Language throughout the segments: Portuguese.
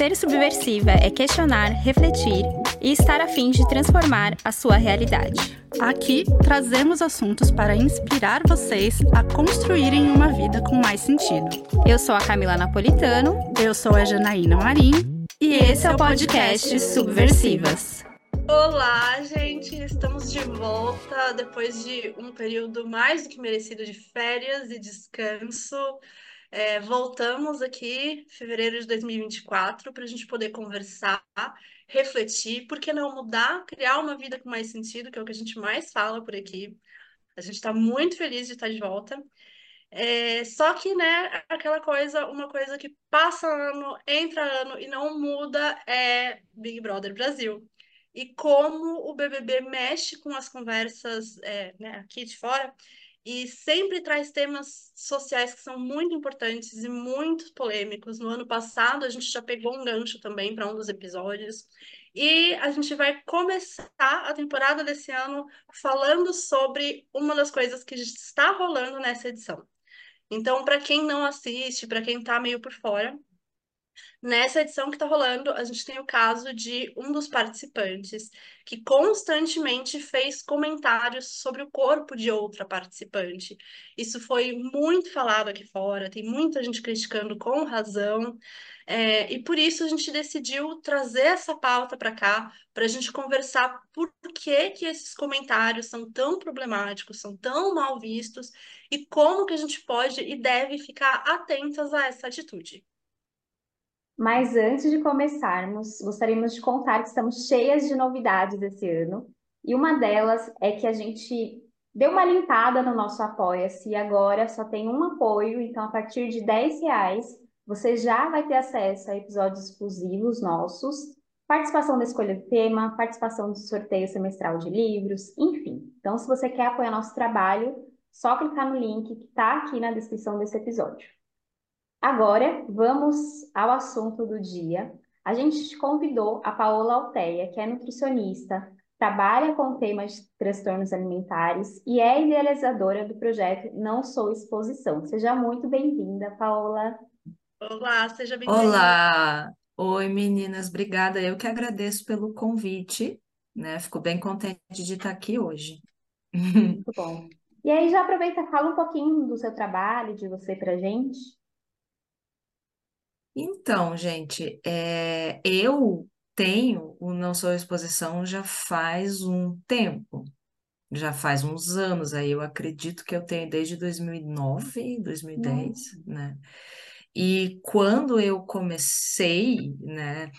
Ser subversiva é questionar, refletir e estar a fim de transformar a sua realidade. Aqui trazemos assuntos para inspirar vocês a construírem uma vida com mais sentido. Eu sou a Camila Napolitano. Eu sou a Janaína Marim. E esse é o podcast Subversivas. Olá, gente! Estamos de volta depois de um período mais do que merecido de férias e descanso. É, voltamos aqui, fevereiro de 2024, para a gente poder conversar, refletir, por que não mudar, criar uma vida com mais sentido, que é o que a gente mais fala por aqui. A gente está muito feliz de estar de volta. É, só que, né, aquela coisa, uma coisa que passa ano, entra ano e não muda é Big Brother Brasil. E como o BBB mexe com as conversas é, né, aqui de fora, e sempre traz temas sociais que são muito importantes e muito polêmicos. No ano passado, a gente já pegou um gancho também para um dos episódios. E a gente vai começar a temporada desse ano falando sobre uma das coisas que está rolando nessa edição. Então, para quem não assiste, para quem está meio por fora, Nessa edição que está rolando, a gente tem o caso de um dos participantes que constantemente fez comentários sobre o corpo de outra participante. Isso foi muito falado aqui fora, tem muita gente criticando com razão. É, e por isso a gente decidiu trazer essa pauta para cá, para a gente conversar por que, que esses comentários são tão problemáticos, são tão mal vistos, e como que a gente pode e deve ficar atentas a essa atitude. Mas antes de começarmos, gostaríamos de contar que estamos cheias de novidades esse ano. E uma delas é que a gente deu uma limpada no nosso Apoia-se e agora só tem um apoio, então a partir de 10 reais você já vai ter acesso a episódios exclusivos nossos, participação da escolha do tema, participação do sorteio semestral de livros, enfim. Então, se você quer apoiar nosso trabalho, só clicar no link que está aqui na descrição desse episódio. Agora, vamos ao assunto do dia. A gente convidou a Paola Alteia, que é nutricionista, trabalha com temas de transtornos alimentares e é idealizadora do projeto Não Sou Exposição. Seja muito bem-vinda, Paola. Olá, seja bem-vinda. Olá, oi meninas, obrigada. Eu que agradeço pelo convite, né? Fico bem contente de estar aqui hoje. Muito bom. E aí já aproveita, fala um pouquinho do seu trabalho, de você pra gente. Então, gente, é, eu tenho o Não Sou Exposição já faz um tempo, já faz uns anos aí, eu acredito que eu tenho desde 2009, 2010, né? E quando eu comecei, né,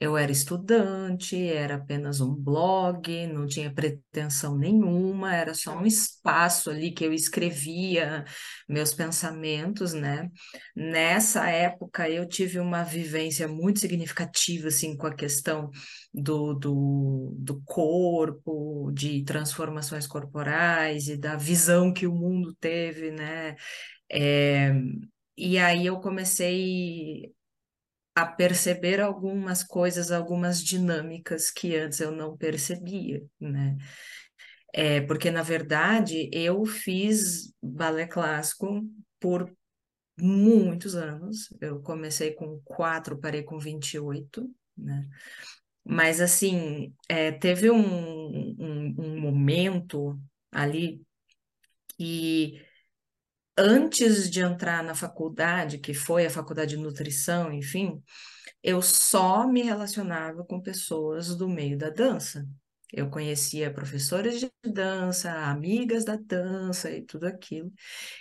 eu era estudante, era apenas um blog, não tinha pretensão nenhuma, era só um espaço ali que eu escrevia meus pensamentos, né? Nessa época eu tive uma vivência muito significativa, assim, com a questão do, do, do corpo, de transformações corporais e da visão que o mundo teve, né? É, e aí eu comecei a perceber algumas coisas, algumas dinâmicas que antes eu não percebia, né? É, porque, na verdade, eu fiz balé clássico por muitos anos. Eu comecei com quatro, parei com 28, né? Mas, assim, é, teve um, um, um momento ali que antes de entrar na faculdade, que foi a faculdade de nutrição, enfim, eu só me relacionava com pessoas do meio da dança. Eu conhecia professores de dança, amigas da dança e tudo aquilo.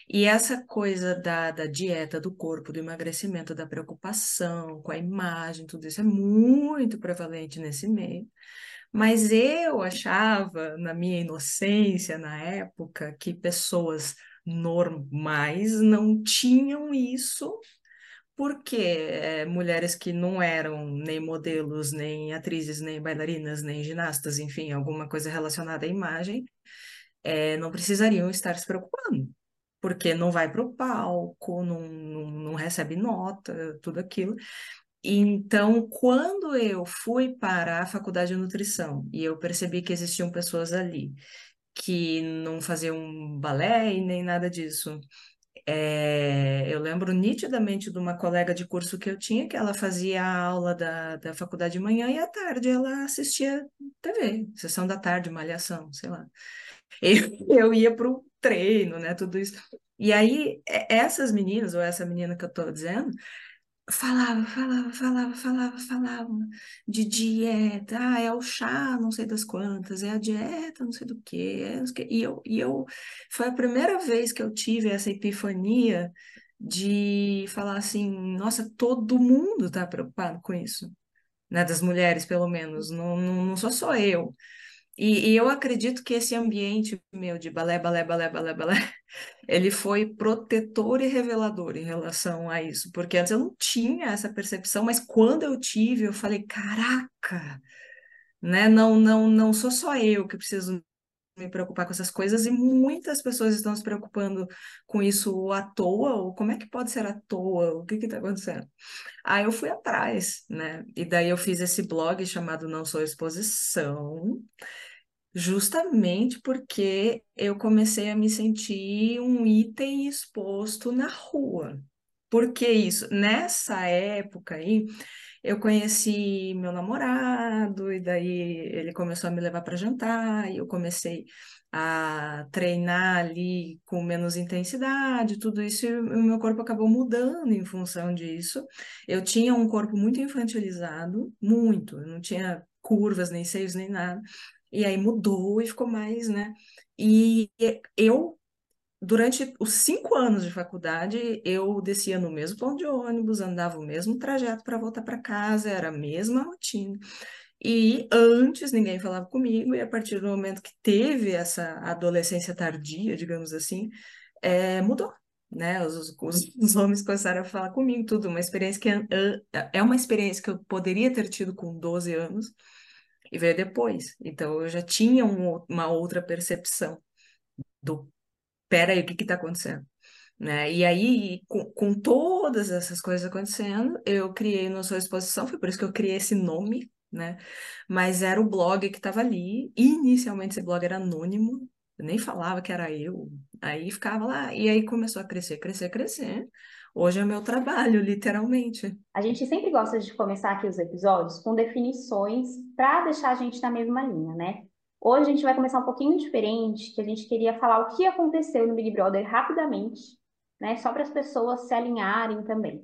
E essa coisa da, da dieta, do corpo, do emagrecimento, da preocupação com a imagem, tudo isso é muito prevalente nesse meio. Mas eu achava, na minha inocência, na época, que pessoas normais não tinham isso, porque é, mulheres que não eram nem modelos, nem atrizes, nem bailarinas, nem ginastas, enfim, alguma coisa relacionada à imagem, é, não precisariam estar se preocupando, porque não vai para o palco, não, não, não recebe nota, tudo aquilo. Então, quando eu fui para a faculdade de nutrição e eu percebi que existiam pessoas ali que não faziam balé e nem nada disso. É, eu lembro nitidamente de uma colega de curso que eu tinha, que ela fazia a aula da, da faculdade de manhã e à tarde ela assistia TV, sessão da tarde, malhação, sei lá. Eu, eu ia para o treino, né, tudo isso. E aí, essas meninas, ou essa menina que eu estou dizendo, falava, falava, falava, falava, falava de dieta, ah, é o chá, não sei das quantas, é a dieta, não sei do quê, é, que. E eu, e eu, foi a primeira vez que eu tive essa epifania de falar assim, nossa, todo mundo está preocupado com isso, né, das mulheres, pelo menos, não, não, não sou só eu. E, e, eu acredito que esse ambiente meu de balé, balé, balé, balé, balé, ele foi protetor e revelador em relação a isso, porque antes eu não tinha essa percepção, mas quando eu tive, eu falei, caraca, né? Não, não, não sou só eu que preciso me preocupar com essas coisas e muitas pessoas estão se preocupando com isso à toa, ou como é que pode ser à toa? O que está acontecendo? Aí eu fui atrás, né? E daí eu fiz esse blog chamado Não Sou Exposição, justamente porque eu comecei a me sentir um item exposto na rua. Por que isso? Nessa época aí, eu conheci meu namorado, e daí ele começou a me levar para jantar, e eu comecei a treinar ali com menos intensidade, tudo isso, e o meu corpo acabou mudando em função disso. Eu tinha um corpo muito infantilizado, muito, eu não tinha curvas, nem seios, nem nada. E aí mudou e ficou mais, né? E eu, durante os cinco anos de faculdade, eu descia no mesmo ponto de ônibus, andava o mesmo trajeto para voltar para casa, era a mesma rotina. E antes ninguém falava comigo, e a partir do momento que teve essa adolescência tardia, digamos assim, é, mudou. Né? Os, os, os, homens começaram a falar comigo, tudo, uma experiência que é, é uma experiência que eu poderia ter tido com 12 anos, e veio depois. Então eu já tinha um, uma outra percepção do peraí, o que está acontecendo? Né? E aí, com, com, todas essas coisas acontecendo, eu criei no Sua Exposição, foi por isso que eu criei esse nome, né? Mas era o blog que estava ali. Inicialmente esse blog era anônimo, eu nem falava que era eu. Aí ficava lá, e aí começou a crescer, crescer, crescer. Hoje é meu trabalho, literalmente. A gente sempre gosta de começar aqui os episódios com definições para deixar a gente na mesma linha, né? Hoje a gente vai começar um pouquinho diferente, que a gente queria falar o que aconteceu no Big Brother rapidamente, né? Só para as pessoas se alinharem também.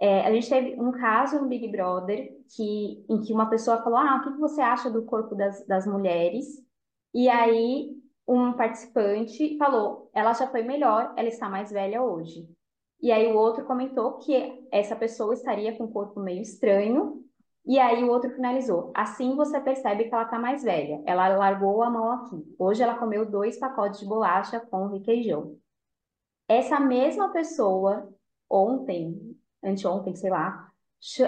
É, a gente teve um caso no Big Brother que, em que uma pessoa falou: Ah, o que você acha do corpo das, das mulheres? E aí um participante falou: Ela já foi melhor, ela está mais velha hoje. E aí o outro comentou que essa pessoa estaria com um corpo meio estranho. E aí o outro finalizou. Assim você percebe que ela está mais velha. Ela largou a mão aqui. Hoje ela comeu dois pacotes de bolacha com requeijão. Essa mesma pessoa, ontem, anteontem, sei lá,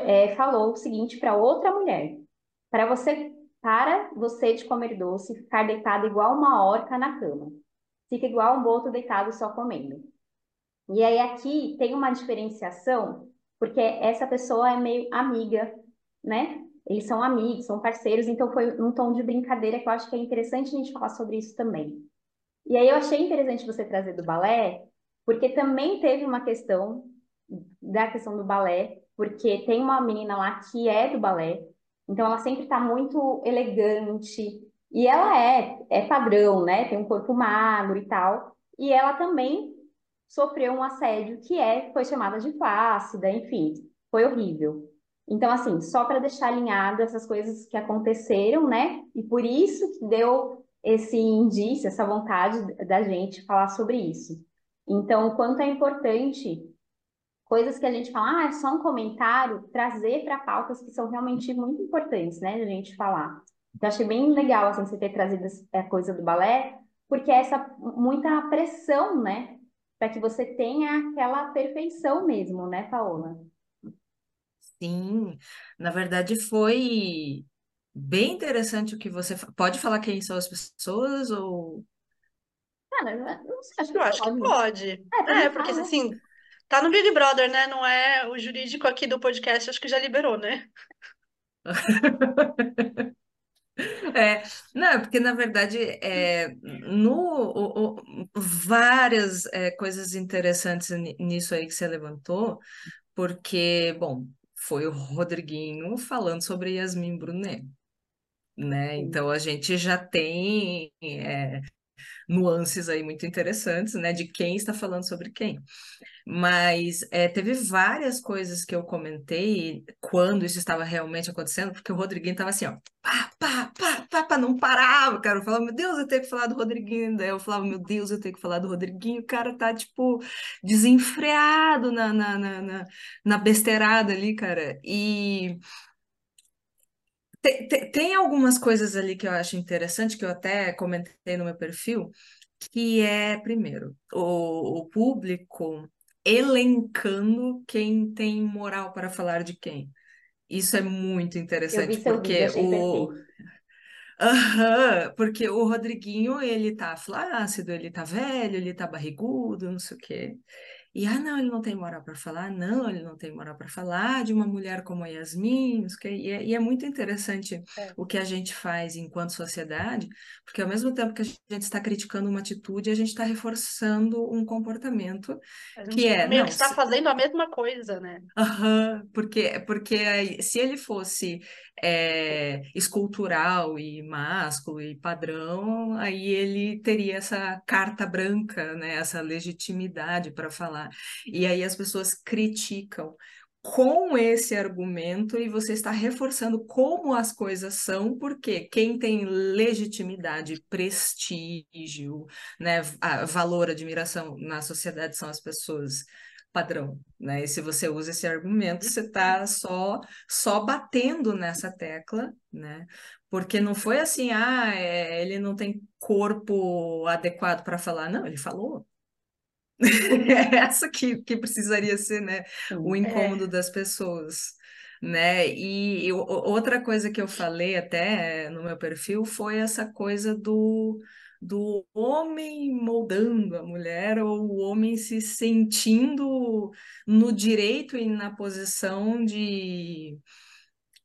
é, falou o seguinte para outra mulher: para você, para você de comer doce, ficar deitada igual uma orca na cama. Fica igual um boto deitado só comendo. E aí aqui tem uma diferenciação, porque essa pessoa é meio amiga, né? Eles são amigos, são parceiros, então foi um tom de brincadeira que eu acho que é interessante a gente falar sobre isso também. E aí eu achei interessante você trazer do balé, porque também teve uma questão da questão do balé, porque tem uma menina lá que é do balé, então ela sempre está muito elegante, e ela é, é padrão, né? Tem um corpo magro e tal, e ela também sofreu um assédio que é, foi chamada de flácida, enfim, foi horrível. Então, assim, só para deixar alinhado essas coisas que aconteceram, né? E por isso que deu esse indício, essa vontade da gente falar sobre isso. Então, o quanto é importante coisas que a gente fala, ah, é só um comentário, trazer para pautas que são realmente muito importantes, né, de a gente falar. Então, achei bem legal, assim, você ter trazido a coisa do balé, porque é essa muita pressão, né, para que você tenha aquela perfeição mesmo, né, Paola? Sim, na verdade foi bem interessante o que você pode falar quem são as pessoas ou Cara, não sei, acho que eu acho que pode. É, é porque assim, tá no Big Brother, né? Não é o jurídico aqui do podcast, acho que já liberou, né? É, não, é porque na verdade é, no, o- o- várias é, coisas interessantes ni- nisso aí que você levantou, porque, bom, foi o Rodriguinho falando sobre Yasmin Brunet, né? Então a gente já tem é, nuances aí muito interessantes, né? De quem está falando sobre quem. Mas é, teve várias coisas que eu comentei quando isso estava realmente acontecendo, porque o Rodriguinho estava assim, ó, pá, pá, pá, pá, pá, não parava, cara. Eu falava, meu Deus, eu tenho que falar do Rodriguinho. Daí eu falava, meu Deus, eu tenho que falar do Rodriguinho. O cara tá, tipo, desenfreado na, na, na, na, na besteirada ali, cara. E tem, tem, tem algumas coisas ali que eu acho interessante, que eu até comentei no meu perfil, que é, primeiro, o, o público elencando quem tem moral para falar de quem. Isso é muito interessante, vídeo, porque achei o. Aham, porque o Rodriguinho, ele tá flácido, ele tá velho, ele tá barrigudo, não sei o quê. E, ah, não, ele não tem moral para falar, não, ele não tem moral para falar de uma mulher como a Yasmin, quê. E é, e é muito interessante É. o que a gente faz enquanto sociedade, porque ao mesmo tempo que a gente está criticando uma atitude, a gente está reforçando um comportamento que é, meio não, que está se- fazendo a mesma coisa, né? Aham, porque, porque se ele fosse é, escultural e másculo e padrão, aí ele teria essa carta branca, né, essa legitimidade para falar. E aí as pessoas criticam com esse argumento e você está reforçando como as coisas são, porque quem tem legitimidade, prestígio, né, valor, admiração na sociedade são as pessoas padrão, né? E se você usa esse argumento, você está só só batendo nessa tecla, né? Porque não foi assim, ah, é, ele não tem corpo adequado para falar, não, ele falou. É essa que, que precisaria ser, né, o Sim. incômodo É. das pessoas, né? E, e outra coisa que eu falei até no meu perfil foi essa coisa do, do homem moldando a mulher ou o homem se sentindo no direito e na posição de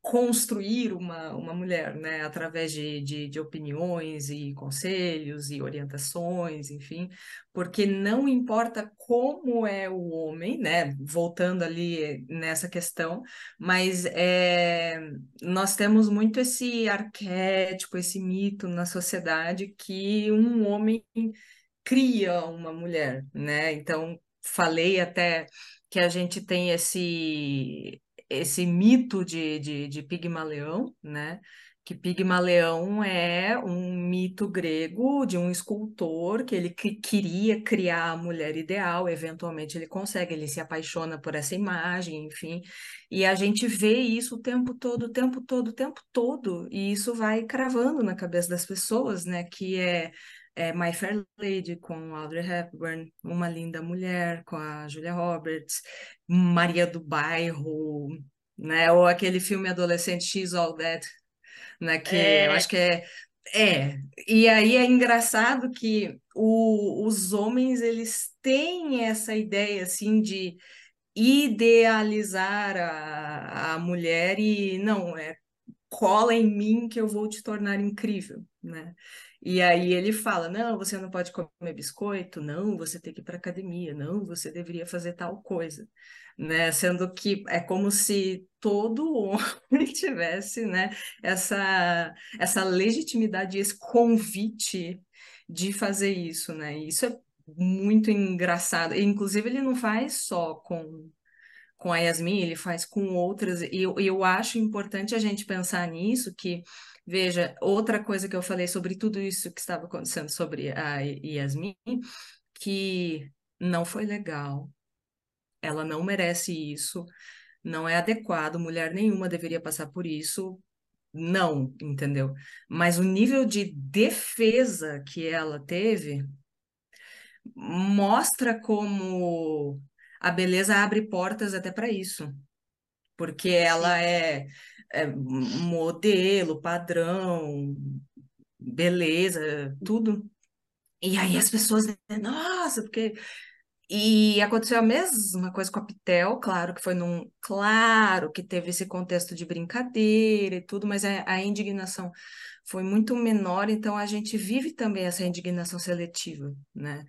construir uma, uma mulher, né, através de, de, de opiniões e conselhos e orientações, enfim, porque não importa como é o homem, né, voltando ali nessa questão, mas é, nós temos muito esse arquétipo, esse mito na sociedade que um homem cria uma mulher, né? Então, falei até que a gente tem esse esse mito de, de, de Pigmaleão, né? Que Pigmaleão é um mito grego de um escultor que ele que queria criar a mulher ideal, eventualmente ele consegue, ele se apaixona por essa imagem, enfim, e a gente vê isso o tempo todo, o tempo todo, o tempo todo, e isso vai cravando na cabeça das pessoas, né? Que é é, My Fair Lady com Audrey Hepburn, Uma Linda Mulher com a Julia Roberts, Maria do Bairro, né? Ou aquele filme adolescente She's All That, né? Que eu É. acho que é é. E aí é engraçado que o- os homens eles têm essa ideia assim de idealizar a, a mulher e não é cola em mim que eu vou te tornar incrível, né? E aí ele fala: não, você não pode comer biscoito, não, você tem que ir para academia, não, você deveria fazer tal coisa, né? Sendo que é como se todo homem tivesse, né, essa, essa legitimidade, esse convite de fazer isso, né? E isso é muito engraçado. E, inclusive, ele não faz só com com a Yasmin, ele faz com outras, e eu, eu acho importante a gente pensar nisso, que, veja, outra coisa que eu falei sobre tudo isso que estava acontecendo sobre a Yasmin, que não foi legal, ela não merece isso, não é adequado, mulher nenhuma deveria passar por isso, não, entendeu? Mas o nível de defesa que ela teve mostra como a beleza abre portas até para isso, porque ela Sim. é, é modelo, padrão, beleza, tudo. E aí as pessoas, nossa, porque E aconteceu a mesma coisa com a Pitel, claro que foi num. Claro que teve esse contexto de brincadeira e tudo, mas a, a indignação foi muito menor, então a gente vive também essa indignação seletiva, né?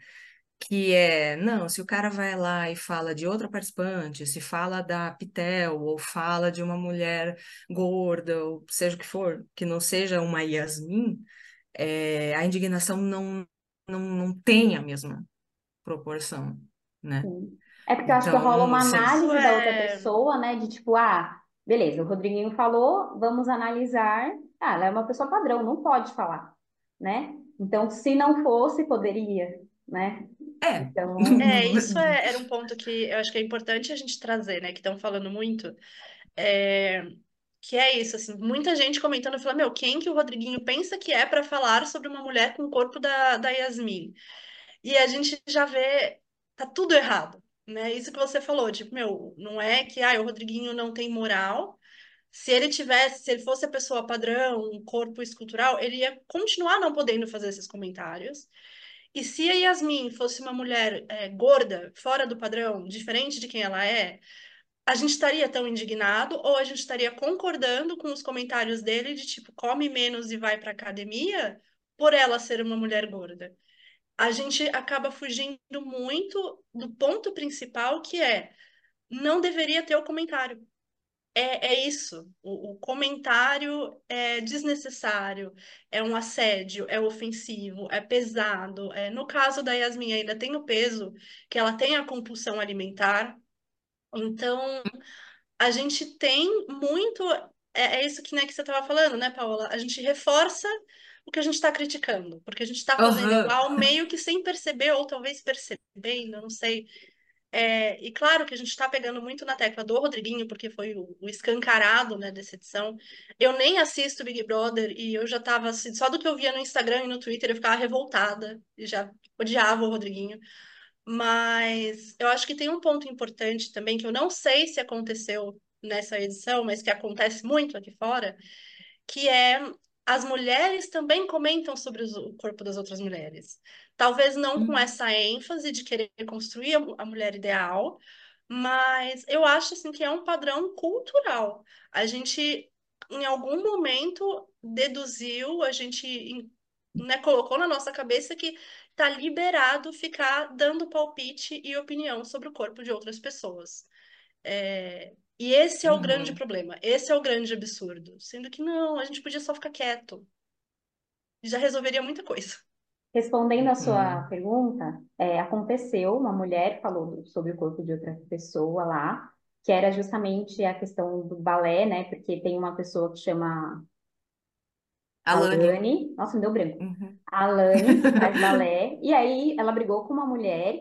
Que é, não, se o cara vai lá e fala de outra participante, se fala da Pitel, ou fala de uma mulher gorda, ou seja o que for, que não seja uma Yasmin, é, a indignação não, não, não tem a mesma proporção, né? Sim. É porque eu acho que rola Então, uma análise Isso da outra é. pessoa, né? De tipo, ah, beleza, o Rodriguinho falou, vamos analisar. Ah, ela é uma pessoa padrão, não pode falar, né? Então, se não fosse, poderia, né? É. Então, É, isso é- era um ponto que eu acho que é importante a gente trazer, né? Que estão falando muito. É, que é isso, assim, muita gente comentando, falando, meu, quem que o Rodriguinho pensa que é para falar sobre uma mulher com o corpo da, da Yasmin? E a gente já vê, tá tudo errado, né? Isso que você falou, tipo, meu, não é que, ah, o Rodriguinho não tem moral. Se ele tivesse, se ele fosse a pessoa padrão, um corpo escultural, ele ia continuar não podendo fazer esses comentários. E se a Yasmin fosse uma mulher é, gorda, fora do padrão, diferente de quem ela é, a gente estaria tão indignado ou a gente estaria concordando com os comentários dele de tipo, come menos e vai pra academia por ela ser uma mulher gorda. A gente acaba fugindo muito do ponto principal que é não deveria ter o comentário. É, é isso. O, o comentário é desnecessário, é um assédio, é ofensivo, é pesado. É, no caso da Yasmin, ainda tem o peso que ela tem a compulsão alimentar. Então, a gente tem muito. É, é isso que, né, que você estava falando, né, Paola? A gente reforça o que a gente está criticando, porque a gente está fazendo igual, meio que sem perceber, ou talvez percebendo, não sei. É, e claro que a gente está pegando muito na tecla do Rodriguinho, porque foi o, o escancarado, né, dessa edição. Eu nem assisto Big Brother e eu já estava assim, só do que eu via no Instagram e no Twitter eu ficava revoltada e já odiava o Rodriguinho. Mas eu acho que tem um ponto importante também que eu não sei se aconteceu nessa edição, mas que acontece muito aqui fora, que é as mulheres também comentam sobre o corpo das outras mulheres. Talvez não com Hum. essa ênfase de querer construir a mu- a mulher ideal, mas eu acho assim que é um padrão cultural. A gente, em algum momento, deduziu, a gente, né, colocou na nossa cabeça que tá liberado ficar dando palpite e opinião sobre o corpo de outras pessoas. É, E esse é o grande Uhum. problema, esse é o grande absurdo. Sendo que não, a gente podia só ficar quieto. Já resolveria muita coisa. respondendo a sua Uhum. pergunta, é, aconteceu, uma mulher falou sobre o corpo de outra pessoa lá, que era justamente a questão do balé, né? Porque tem uma pessoa que chama Alane. Alane, nossa, me deu branco. Uhum. Alane, que faz balé, e aí ela brigou com uma mulher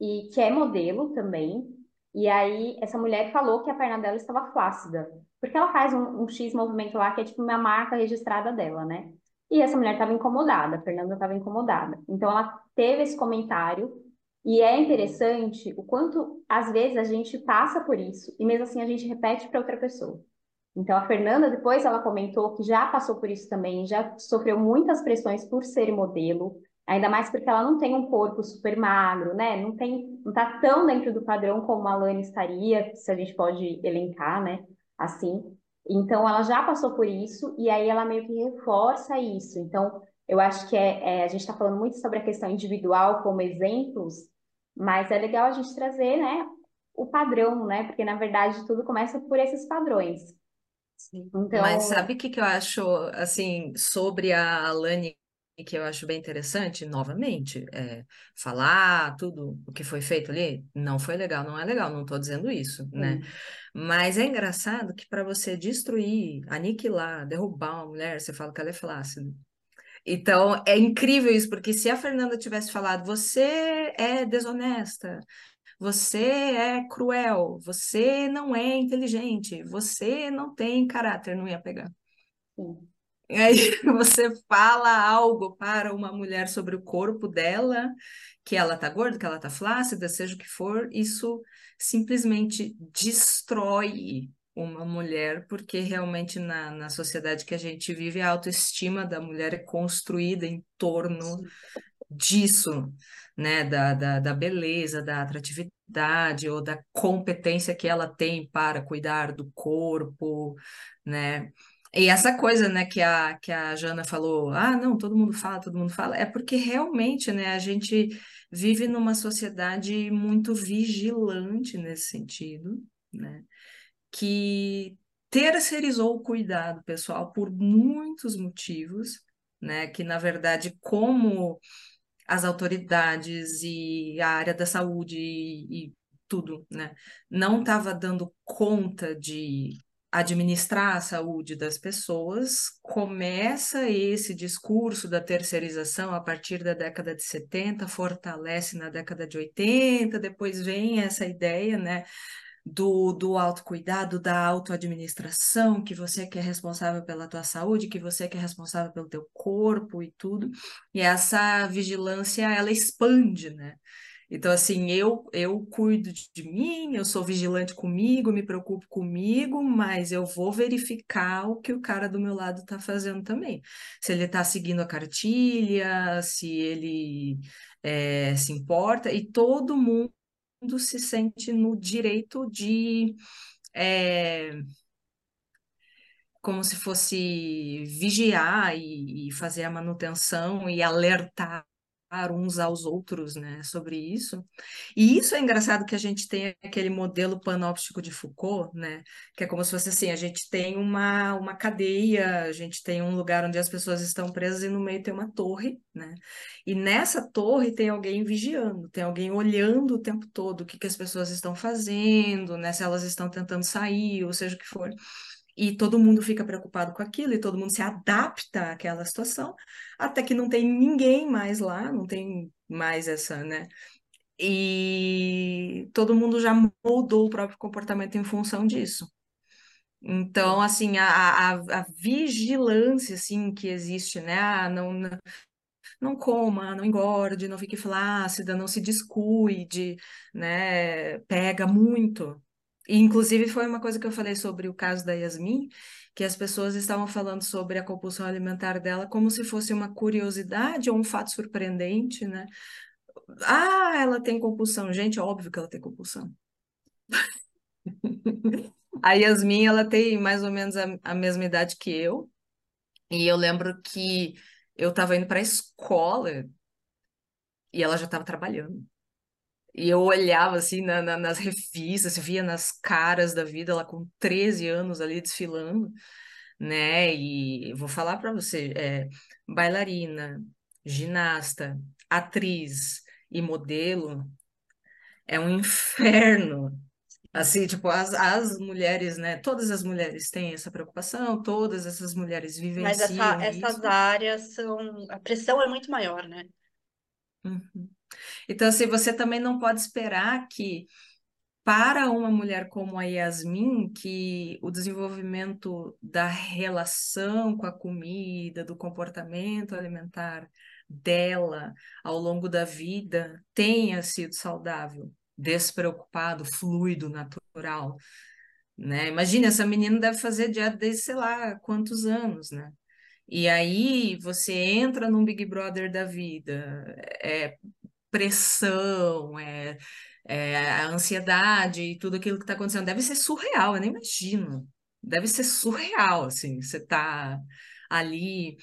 e que é modelo também. E aí essa mulher falou que a perna dela estava flácida, porque ela faz um, um X movimento lá que é tipo uma marca registrada dela, né? E essa mulher estava incomodada, a Fernanda estava incomodada. Então ela teve esse comentário e é interessante o quanto às vezes a gente passa por isso e mesmo assim a gente repete para outra pessoa. Então, a Fernanda, depois ela comentou que já passou por isso também, já sofreu muitas pressões por ser modelo, ainda mais porque ela não tem um corpo super magro, né? Não tem, não tá tão dentro do padrão como a Alane estaria, se a gente pode elencar, né? Assim. Então, ela já passou por isso e aí ela meio que reforça isso. Então, eu acho que é, é, a gente está falando muito sobre a questão individual como exemplos, mas é legal a gente trazer, né? O padrão, né? Porque na verdade tudo começa por esses padrões. Sim. Mas Então, sabe o que, que eu acho, assim, sobre a Alane, que eu acho bem interessante? Novamente, é, falar tudo o que foi feito ali não foi legal, não é legal, não estou dizendo isso, né? sim, Mas é engraçado que para você destruir, aniquilar, derrubar uma mulher, você fala que ela é flácida. Então, é incrível isso, porque se a Fernanda tivesse falado, você é desonesta, você é cruel, você não é inteligente, você não tem caráter, não ia pegar. sim. E aí você fala algo para uma mulher sobre o corpo dela, que ela tá gorda, que ela tá flácida, seja o que for, isso simplesmente destrói uma mulher, porque realmente na, na sociedade que a gente vive, a autoestima da mulher é construída em torno disso, né, da, da, da beleza, da atratividade ou da competência que ela tem para cuidar do corpo, né? E essa coisa, né, que a, que a Jana falou, ah, não, todo mundo fala, todo mundo fala, é porque realmente, né, a gente vive numa sociedade muito vigilante nesse sentido, né, que terceirizou o cuidado pessoal por muitos motivos, né, que na verdade, como as autoridades e a área da saúde e, e tudo, né, não estava dando conta de administrar a saúde das pessoas, começa esse discurso da terceirização a partir da década de 70, fortalece na década de 80, depois vem essa ideia, né, do, do autocuidado, da autoadministração, que você que é responsável pela tua saúde, que você que é responsável pelo teu corpo e tudo. E essa vigilância, ela expande, né? Então, assim, eu, eu cuido de, mim, eu sou vigilante comigo, me preocupo comigo, mas eu vou verificar o que o cara do meu lado está fazendo também. Se ele está seguindo a cartilha, se ele é, se importa, e todo mundo se sente no direito de. É, como se fosse vigiar e, e, fazer a manutenção e alertar uns aos outros, né, sobre isso. E isso é engraçado que a gente tem aquele modelo panóptico de Foucault, né, que é como se fosse assim, a gente tem uma, uma cadeia, a gente tem um lugar onde as pessoas estão presas e no meio tem uma torre, né, e nessa torre tem alguém vigiando, tem alguém olhando o tempo todo o que, que as pessoas estão fazendo, né, se elas estão tentando sair, ou seja o que for e todo mundo fica preocupado com aquilo e todo mundo se adapta àquela situação, até que não tem ninguém mais lá, não tem mais essa, né? E todo mundo já moldou o próprio comportamento em função disso. Então, assim, a, a, a vigilância, assim, que existe, né? Ah, não, não, coma, não engorde, não fique flácida, não se descuide, né? Pega muito. Inclusive, foi uma coisa que eu falei sobre o caso da Yasmin, que as pessoas estavam falando sobre a compulsão alimentar dela como se fosse uma curiosidade ou um fato surpreendente, né? Ah, ela tem compulsão. Gente, é óbvio que ela tem compulsão. A Yasmin, ela tem mais ou menos a, a mesma idade que eu. E eu lembro que eu estava indo para a escola e ela já estava trabalhando. E eu olhava assim na, na, nas revistas, via nas caras da vida, ela com 13 anos ali desfilando, né? E vou falar para você, é, bailarina, ginasta, atriz e modelo é um inferno. Assim, tipo, as, as mulheres, né? Todas as mulheres têm essa preocupação, todas essas mulheres Mas essa, vivenciam essas áreas são. A pressão é muito maior, né? Uhum. Então, assim, você também não pode esperar que, para uma mulher como a Yasmin, que o desenvolvimento da relação com a comida, do comportamento alimentar dela ao longo da vida tenha sido saudável, despreocupado, fluido, natural. Né? Imagina, essa menina deve fazer dieta desde sei lá quantos anos, né? E aí você entra num Big Brother da vida, é pressão, é, é a ansiedade e tudo aquilo que está acontecendo. Deve ser surreal, eu nem imagino. Deve ser surreal, assim, você tá ali.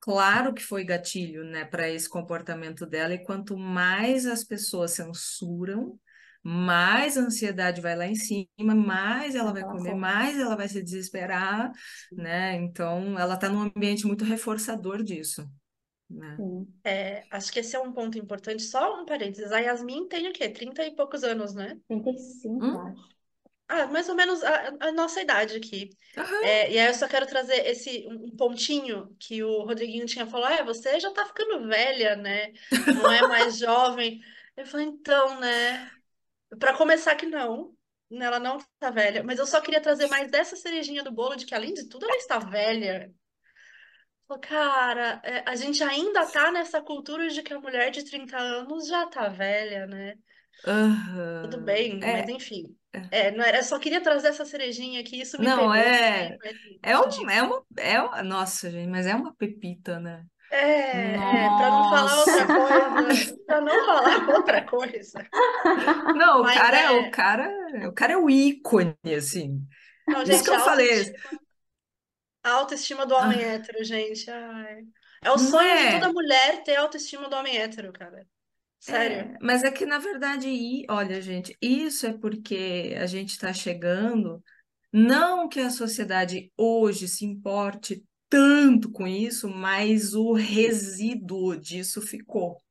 Claro que foi gatilho, né, para esse comportamento dela, e quanto mais as pessoas censuram, mais a ansiedade vai lá em cima, mais ela vai comer, mais ela vai se desesperar, né? Então, ela está num ambiente muito reforçador disso. Né? É, acho que esse é um ponto importante. Só um parênteses. A Yasmin tem o quê? 30 e poucos anos, né? 35, Hum? acho. Ah, mais ou menos a, a nossa idade aqui. Aham. É, e aí eu só quero trazer esse um pontinho que o Rodriguinho tinha falado, é, você já tá ficando velha, né? Não é mais jovem. Eu falei, então, né? Pra começar que não, né, ela não tá velha, mas eu só queria trazer mais dessa cerejinha do bolo de que, além de tudo, ela está velha. Cara, é, a gente ainda tá nessa cultura de que a mulher de 30 anos já tá velha, né? Tudo bem, mas É, enfim. É, não era, eu só queria trazer essa cerejinha aqui, isso me Não, pegou é. mas É, muito um, é uma. É uma, nossa, gente, mas é uma pepita, né? É, é, para não falar outra Nossa! coisa, para não falar outra coisa. Não, o Mas cara é o é, cara, o cara é o ícone, assim. não, Isso que gente, eu a falei. autoestima, a autoestima do homem Ah, hétero, gente. Ai. É o Não sonho de toda é? mulher ter a autoestima do homem hétero, cara. Sério. É, mas é que na verdade, i- olha, gente, isso é porque a gente está chegando, não que a sociedade hoje se importe tanto com isso, mas o resíduo disso ficou,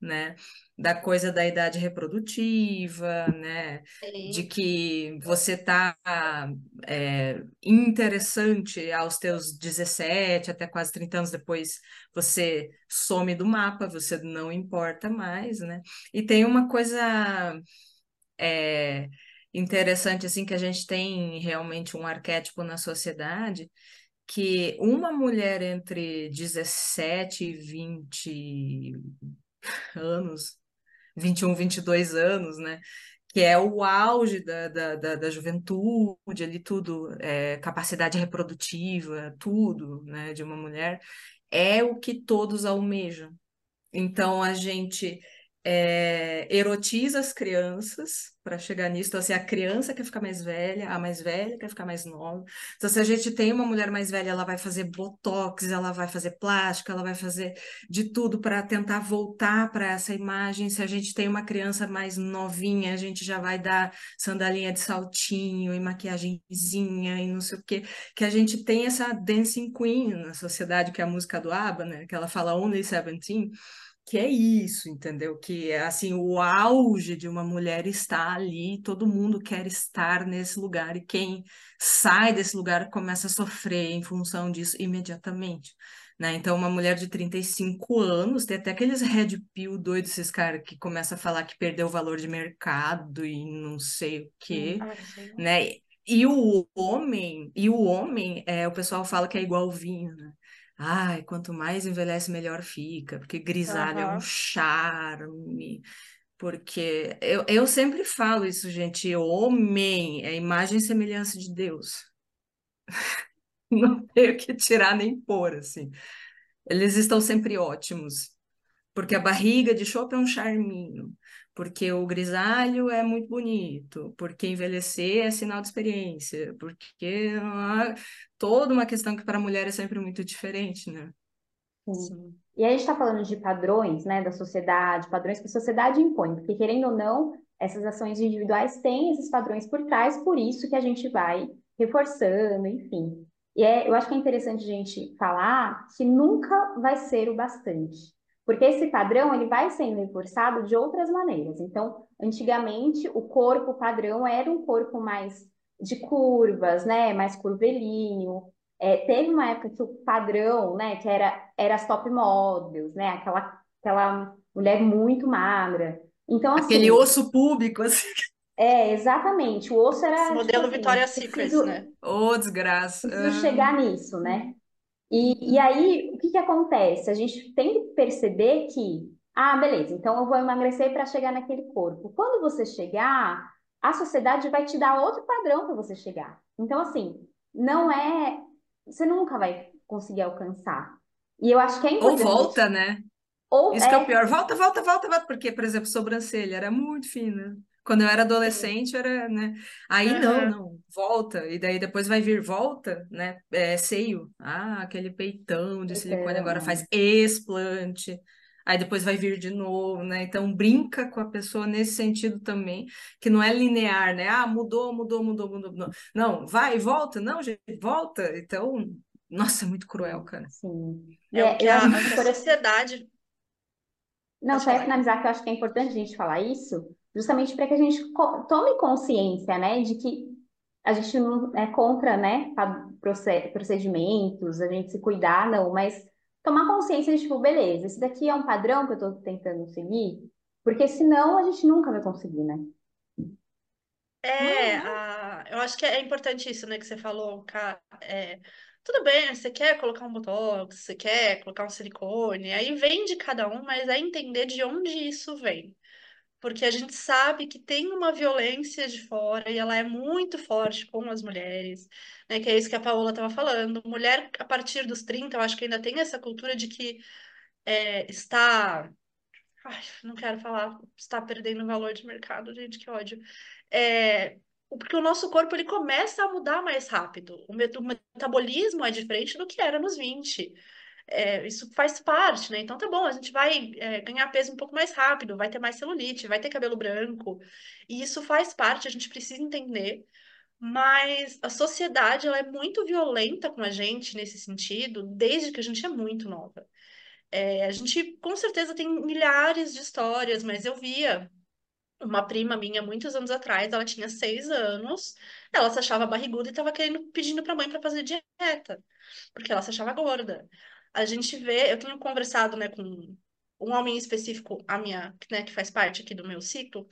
né? Da coisa da idade reprodutiva, né? De Sim. que você tá é, interessante aos teus 17 até quase 30 anos depois, você some do mapa, você não importa mais, né? E tem uma coisa é, interessante, assim, que a gente tem realmente um arquétipo na sociedade, que uma mulher entre 17 e 20 anos, vinte vinte e um, vinte e dois anos, né? Que é o auge da, da, da, da juventude, ali tudo, é, capacidade reprodutiva, tudo, né, de uma mulher, é o que todos almejam. Então a gente é, erotiza as crianças para chegar nisso. Então, assim, a criança quer ficar mais velha, a mais velha quer ficar mais nova. Então, se a gente tem uma mulher mais velha, ela vai fazer botox, ela vai fazer plástica, ela vai fazer de tudo para tentar voltar para essa imagem. Se a gente tem uma criança mais novinha, a gente já vai dar sandalinha de saltinho e maquiagemzinha e não sei o quê. Que a gente tem essa dancing queen na sociedade, que é a música do ABBA, né? Que ela fala Only Seventeen que é isso, entendeu? Que assim, o auge de uma mulher está ali, todo mundo quer estar nesse lugar, e quem sai desse lugar começa a sofrer em função disso imediatamente. Né? Então, uma mulher de 35 anos, tem até aqueles red pill doidos, esses caras que começam a falar que perdeu o valor de mercado e não sei o quê, Ah, né? E o homem, e o homem, é, o pessoal fala que é igual vinho, né? Ai, quanto mais envelhece, melhor fica, porque grisalho é um charme. Porque eu, eu sempre falo isso, gente, homem é imagem e semelhança de Deus. Não tenho que tirar nem pôr, assim. Eles estão sempre ótimos, porque a barriga de chope é um charminho, porque o grisalho é muito bonito, porque envelhecer é sinal de experiência, porque ah, toda uma questão que para a mulher é sempre muito diferente, né? Sim. E aí a gente está falando de padrões, né, da sociedade, padrões que a sociedade impõe, porque querendo ou não, essas ações individuais têm esses padrões por trás, por isso que a gente vai reforçando, enfim. E é, eu acho que é interessante a gente falar que nunca vai ser o bastante, porque esse padrão ele vai sendo reforçado de outras maneiras. Então, antigamente o corpo padrão era um corpo mais de curvas, né, mais curvilíneo. É, teve uma época que o padrão, né, que era, era as top models, né, aquela, aquela mulher muito magra. Então, Aquele assim, osso público, assim, é, exatamente, o osso Esse era tipo modelo assim, Victoria's Secret, preciso, né? ô desgraça. preciso chegar nisso, né? E, e aí, o que que acontece? A gente tem que perceber que, ah, beleza, então eu vou emagrecer para chegar naquele corpo. Quando você chegar, a sociedade vai te dar outro padrão para você chegar. Então, assim, não é, você nunca vai conseguir alcançar. E eu acho que é Ou importante gente, volta, né? ou Isso que é o é, pior. Volta, volta, volta, volta. Porque, por exemplo, sobrancelha era muito fina. Quando eu era adolescente, era, né? Aí não, Aham. não, volta. E daí depois vai vir volta, né? É, seio. Ah, aquele peitão de silicone agora faz explante. Aí depois vai vir de novo, né? Então brinca com a pessoa nesse sentido também, que não é linear, né? Ah, mudou, mudou, mudou, mudou. mudou. Não, vai, volta. Não, gente, volta. Então, nossa, é muito cruel, cara. sim. É é, eu a, acho que a sociedade. Não, só ia finalizar que eu acho que é importante a gente falar isso, justamente para que a gente tome consciência, né, de que a gente não é contra, né, procedimentos, a gente se cuidar, não, mas tomar consciência de, tipo, beleza, esse daqui é um padrão que eu estou tentando seguir, porque senão a gente nunca vai conseguir, né? É, Uhum. a, eu acho que é importante isso, né, que você falou, cara. É, tudo bem, você quer colocar um botox, você quer colocar um silicone, aí vem de cada um, mas é entender de onde isso vem. Porque a gente sabe que tem uma violência de fora e ela é muito forte com as mulheres, né? Que é isso que a Paola estava falando. Mulher, a partir dos 30, eu acho que ainda tem essa cultura de que é, está. Ai, não quero falar, está perdendo valor de mercado, gente, que ódio. É, porque o nosso corpo ele começa a mudar mais rápido. O metabolismo é diferente do que era nos 20 é, isso faz parte, né? Então tá bom, a gente vai é, ganhar peso um pouco mais rápido, vai ter mais celulite, vai ter cabelo branco, e isso faz parte, a gente precisa entender. Mas a sociedade ela é muito violenta com a gente nesse sentido, desde que a gente é muito nova. É, a gente com certeza tem milhares de histórias, mas eu via uma prima minha muitos anos atrás, ela tinha seis anos, ela se achava barriguda e estava querendo pedindo para a mãe para fazer dieta, porque ela se achava gorda a gente vê, eu tenho conversado, né, com um homem específico, a minha, né, que faz parte aqui do meu ciclo,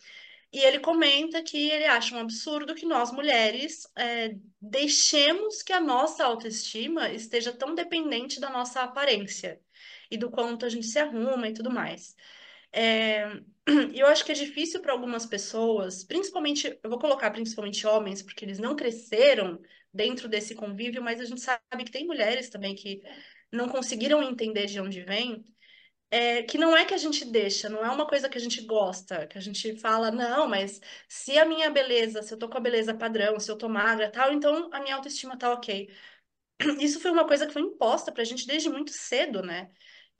e ele comenta que ele acha um absurdo que nós mulheres é, deixemos que a nossa autoestima esteja tão dependente da nossa aparência e do quanto a gente se arruma e tudo mais. É, eu acho que é difícil para algumas pessoas, principalmente, eu vou colocar principalmente homens, porque eles não cresceram dentro desse convívio, mas a gente sabe que tem mulheres também que não conseguiram entender de onde vem, é, que não é que a gente deixa, não é uma coisa que a gente gosta, que a gente fala, não, mas se a minha beleza, se eu tô com a beleza padrão, se eu tô magra tal, então a minha autoestima tá ok. Isso foi uma coisa que foi imposta pra gente desde muito cedo, né?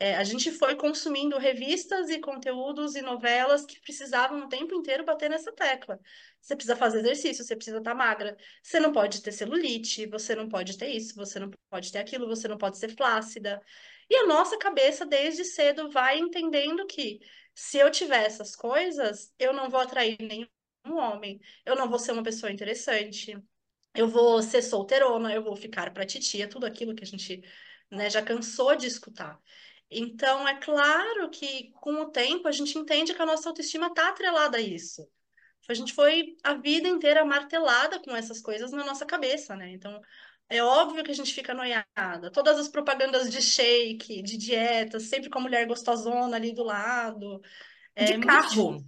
É, a gente foi consumindo revistas e conteúdos e novelas que precisavam o tempo inteiro bater nessa tecla. Você precisa fazer exercício, você precisa estar tá magra, você não pode ter celulite, você não pode ter isso, você não pode ter aquilo, você não pode ser flácida. E a nossa cabeça, desde cedo, vai entendendo que se eu tiver essas coisas, eu não vou atrair nenhum homem, eu não vou ser uma pessoa interessante, eu vou ser solteirona, eu vou ficar pra titia, tudo aquilo que a gente né, já cansou de escutar. Então, é claro que com o tempo a gente entende que a nossa autoestima está atrelada a isso. A gente foi a vida inteira martelada com essas coisas na nossa cabeça, né? Então, é óbvio que a gente fica noiada. Todas as propagandas de shake, de dieta, sempre com a mulher gostosona ali do lado. É, de carro.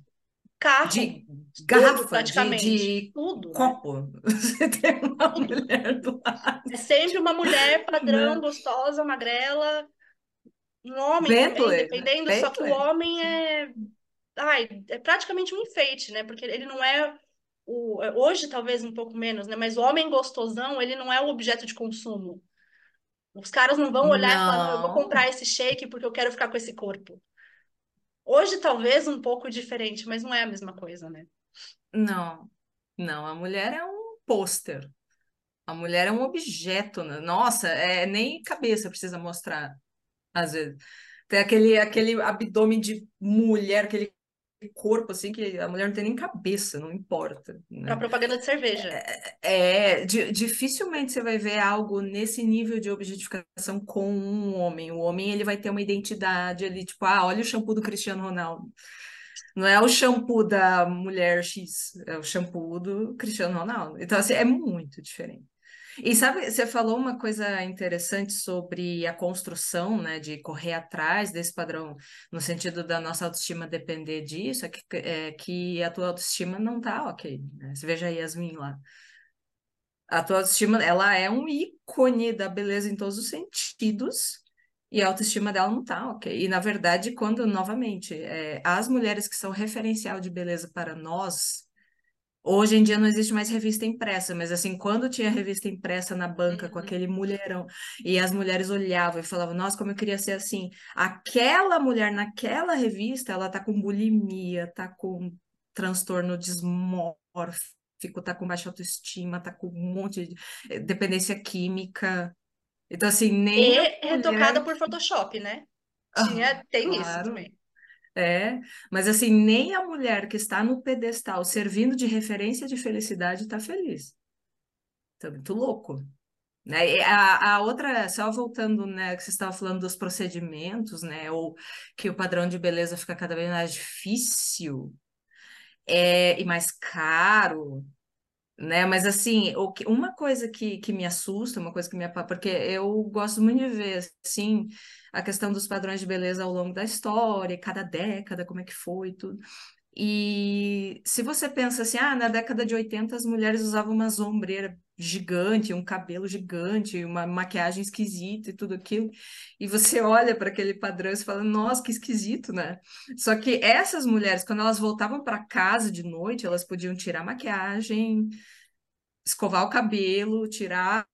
Carro. De garrafa, tudo, praticamente. De, de tudo, né? copo. Né? Você tem uma mulher do lado. É sempre uma mulher padrão, Não. gostosa, magrela, um homem Bentley, também, dependendo, só que o homem é, ai, é praticamente um enfeite, né? Porque ele não é o, é, hoje talvez um pouco menos, né? Mas o homem gostosão, ele não é o objeto de consumo. Os caras não vão olhar não. e falar, eu vou comprar esse shake porque eu quero ficar com esse corpo. Hoje talvez um pouco diferente, mas não é a mesma coisa, né? Não, não, a mulher é um pôster. A mulher é um objeto, né? Nossa, é, nem cabeça precisa mostrar às vezes. Tem aquele, aquele abdômen de mulher, aquele corpo assim que a mulher não tem nem cabeça, não importa. Né? A propaganda de cerveja. É, é di, dificilmente você vai ver algo nesse nível de objetificação com um homem. O homem ele vai ter uma identidade ali, tipo, ah, olha o shampoo do Cristiano Ronaldo. Não é o shampoo da mulher X, é o shampoo do Cristiano Ronaldo. Então, assim, é muito diferente. E sabe, você falou uma coisa interessante sobre a construção, né, de correr atrás desse padrão, no sentido da nossa autoestima depender disso, é que, é, que a tua autoestima não tá ok, né? Você veja a Yasmin lá. A tua autoestima, ela é um ícone da beleza em todos os sentidos, e a autoestima dela não tá ok. E, na verdade, quando, novamente, é, as mulheres que são referencial de beleza para nós, Hoje em dia não existe mais revista impressa, mas assim, quando tinha revista impressa na banca uhum. com aquele mulherão, e as mulheres olhavam e falavam, nossa, como eu queria ser assim. Aquela mulher naquela revista, ela tá com bulimia, tá com transtorno dismórfico, tá com baixa autoestima, tá com um monte de eh, dependência química. Então, assim, nem. E retocada por Photoshop, né? Tinha, ah, tem claro. isso também. É, mas assim, nem a mulher que está no pedestal servindo de referência de felicidade está feliz. Tá muito louco. Né? A, a outra, só voltando, né, que você estava falando dos procedimentos, né, ou que o padrão de beleza fica cada vez mais difícil é, e mais caro, né? Mas assim, que, uma coisa que, que me assusta, uma coisa que me porque eu gosto muito de ver assim a questão dos padrões de beleza ao longo da história, cada década, como é que foi tudo. E se você pensa assim, ah, na década de 80 as mulheres usavam uma sombreira gigante, um cabelo gigante, uma maquiagem esquisita e tudo aquilo, e você olha para aquele padrão e fala, nossa, que esquisito, né? Só que essas mulheres, quando elas voltavam para casa de noite, elas podiam tirar a maquiagem, escovar o cabelo, tirar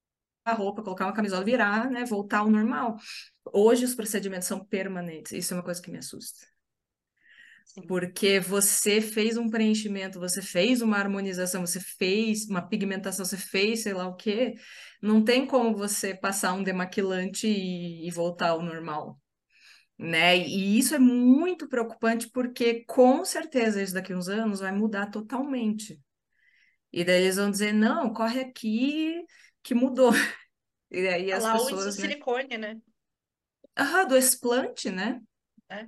a roupa, colocar uma camisola, virar, né, voltar ao normal. Hoje os procedimentos são permanentes. Isso é uma coisa que me assusta. Porque você fez um preenchimento, você fez uma harmonização, você fez uma pigmentação, você fez sei lá o quê. Não tem como você passar um demaquilante e, e voltar ao normal. Né? E isso é muito preocupante porque com certeza isso daqui a uns anos vai mudar totalmente. E daí eles vão dizer, não, corre aqui que mudou. E aí as Lá o pessoas, né? silicone, né? Ah, do explante, né? É.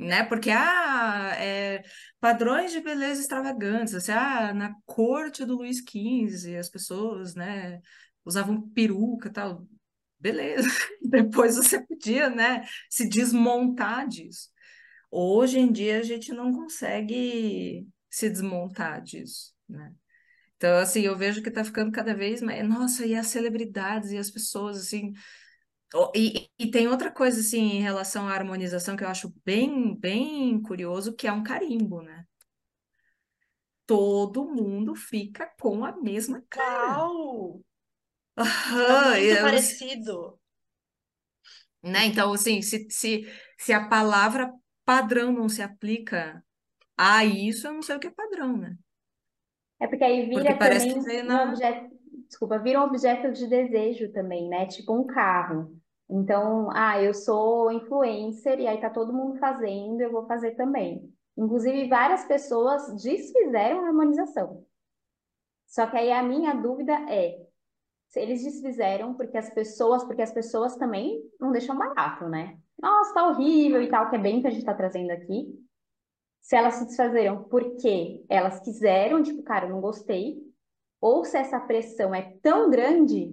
Né? Porque, ah, é, padrões de beleza extravagantes, assim, ah, na corte do Luís XV, as pessoas, né, usavam peruca tal. Beleza. Depois você podia, né, se desmontar disso. Hoje em dia a gente não consegue se desmontar disso, né? Então, assim, eu vejo que está ficando cada vez mais. Nossa, e as celebridades e as pessoas, assim. E, e tem outra coisa, assim, em relação à harmonização que eu acho bem, bem curioso, que é um carimbo, né? Todo mundo fica com a mesma cara. Uau! Aham, muito e eu- parecido. né? Então, assim, se, se, se a palavra padrão não se aplica a isso, eu não sei o que é padrão, né? É porque aí Porque vira parece também que veio um na. objeto, desculpa, vira um objeto de desejo também, né? Tipo um carro. Então, ah, eu sou influencer e aí tá todo mundo fazendo, eu vou fazer também. Inclusive, várias pessoas desfizeram a harmonização. Só que aí a minha dúvida é, se eles desfizeram porque as pessoas, porque as pessoas também não deixam barato, né? Nossa, tá horrível e tal, que é bem que a gente tá trazendo aqui. Se elas se desfazeram porque elas quiseram, tipo, cara, eu não gostei, ou se essa pressão é tão grande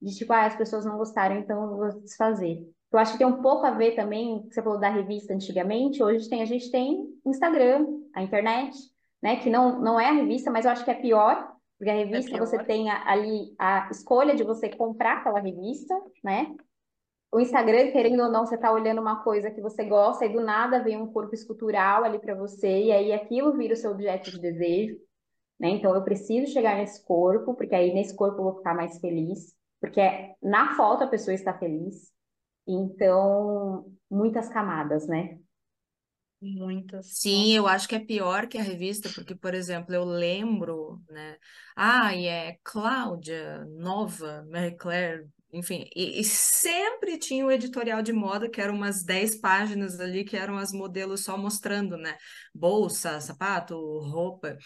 de tipo, ah, as pessoas não gostaram, então eu vou desfazer. Eu acho que tem um pouco a ver também, você falou da revista antigamente, hoje tem, a gente tem Instagram, a internet, né, que não, não é a revista, mas eu acho que é pior, porque a revista você pior. tem a- ali a escolha de você comprar aquela revista, né? O Instagram, querendo ou não, você tá olhando uma coisa que você gosta e do nada vem um corpo escultural ali para você, e aí aquilo vira o seu objeto de desejo, né? Então eu preciso chegar nesse corpo, porque aí nesse corpo eu vou ficar mais feliz, porque na foto a pessoa está feliz. Então, muitas camadas, né? Muitas. Sim, eu acho que é pior que a revista, porque, por exemplo, eu lembro, né? Ah, e é Cláudia, Nova, Marie Claire, enfim, e, e sempre tinha o editorial de moda, que eram umas 10 páginas ali, que eram as modelos só mostrando, né? Bolsa, sapato, roupa.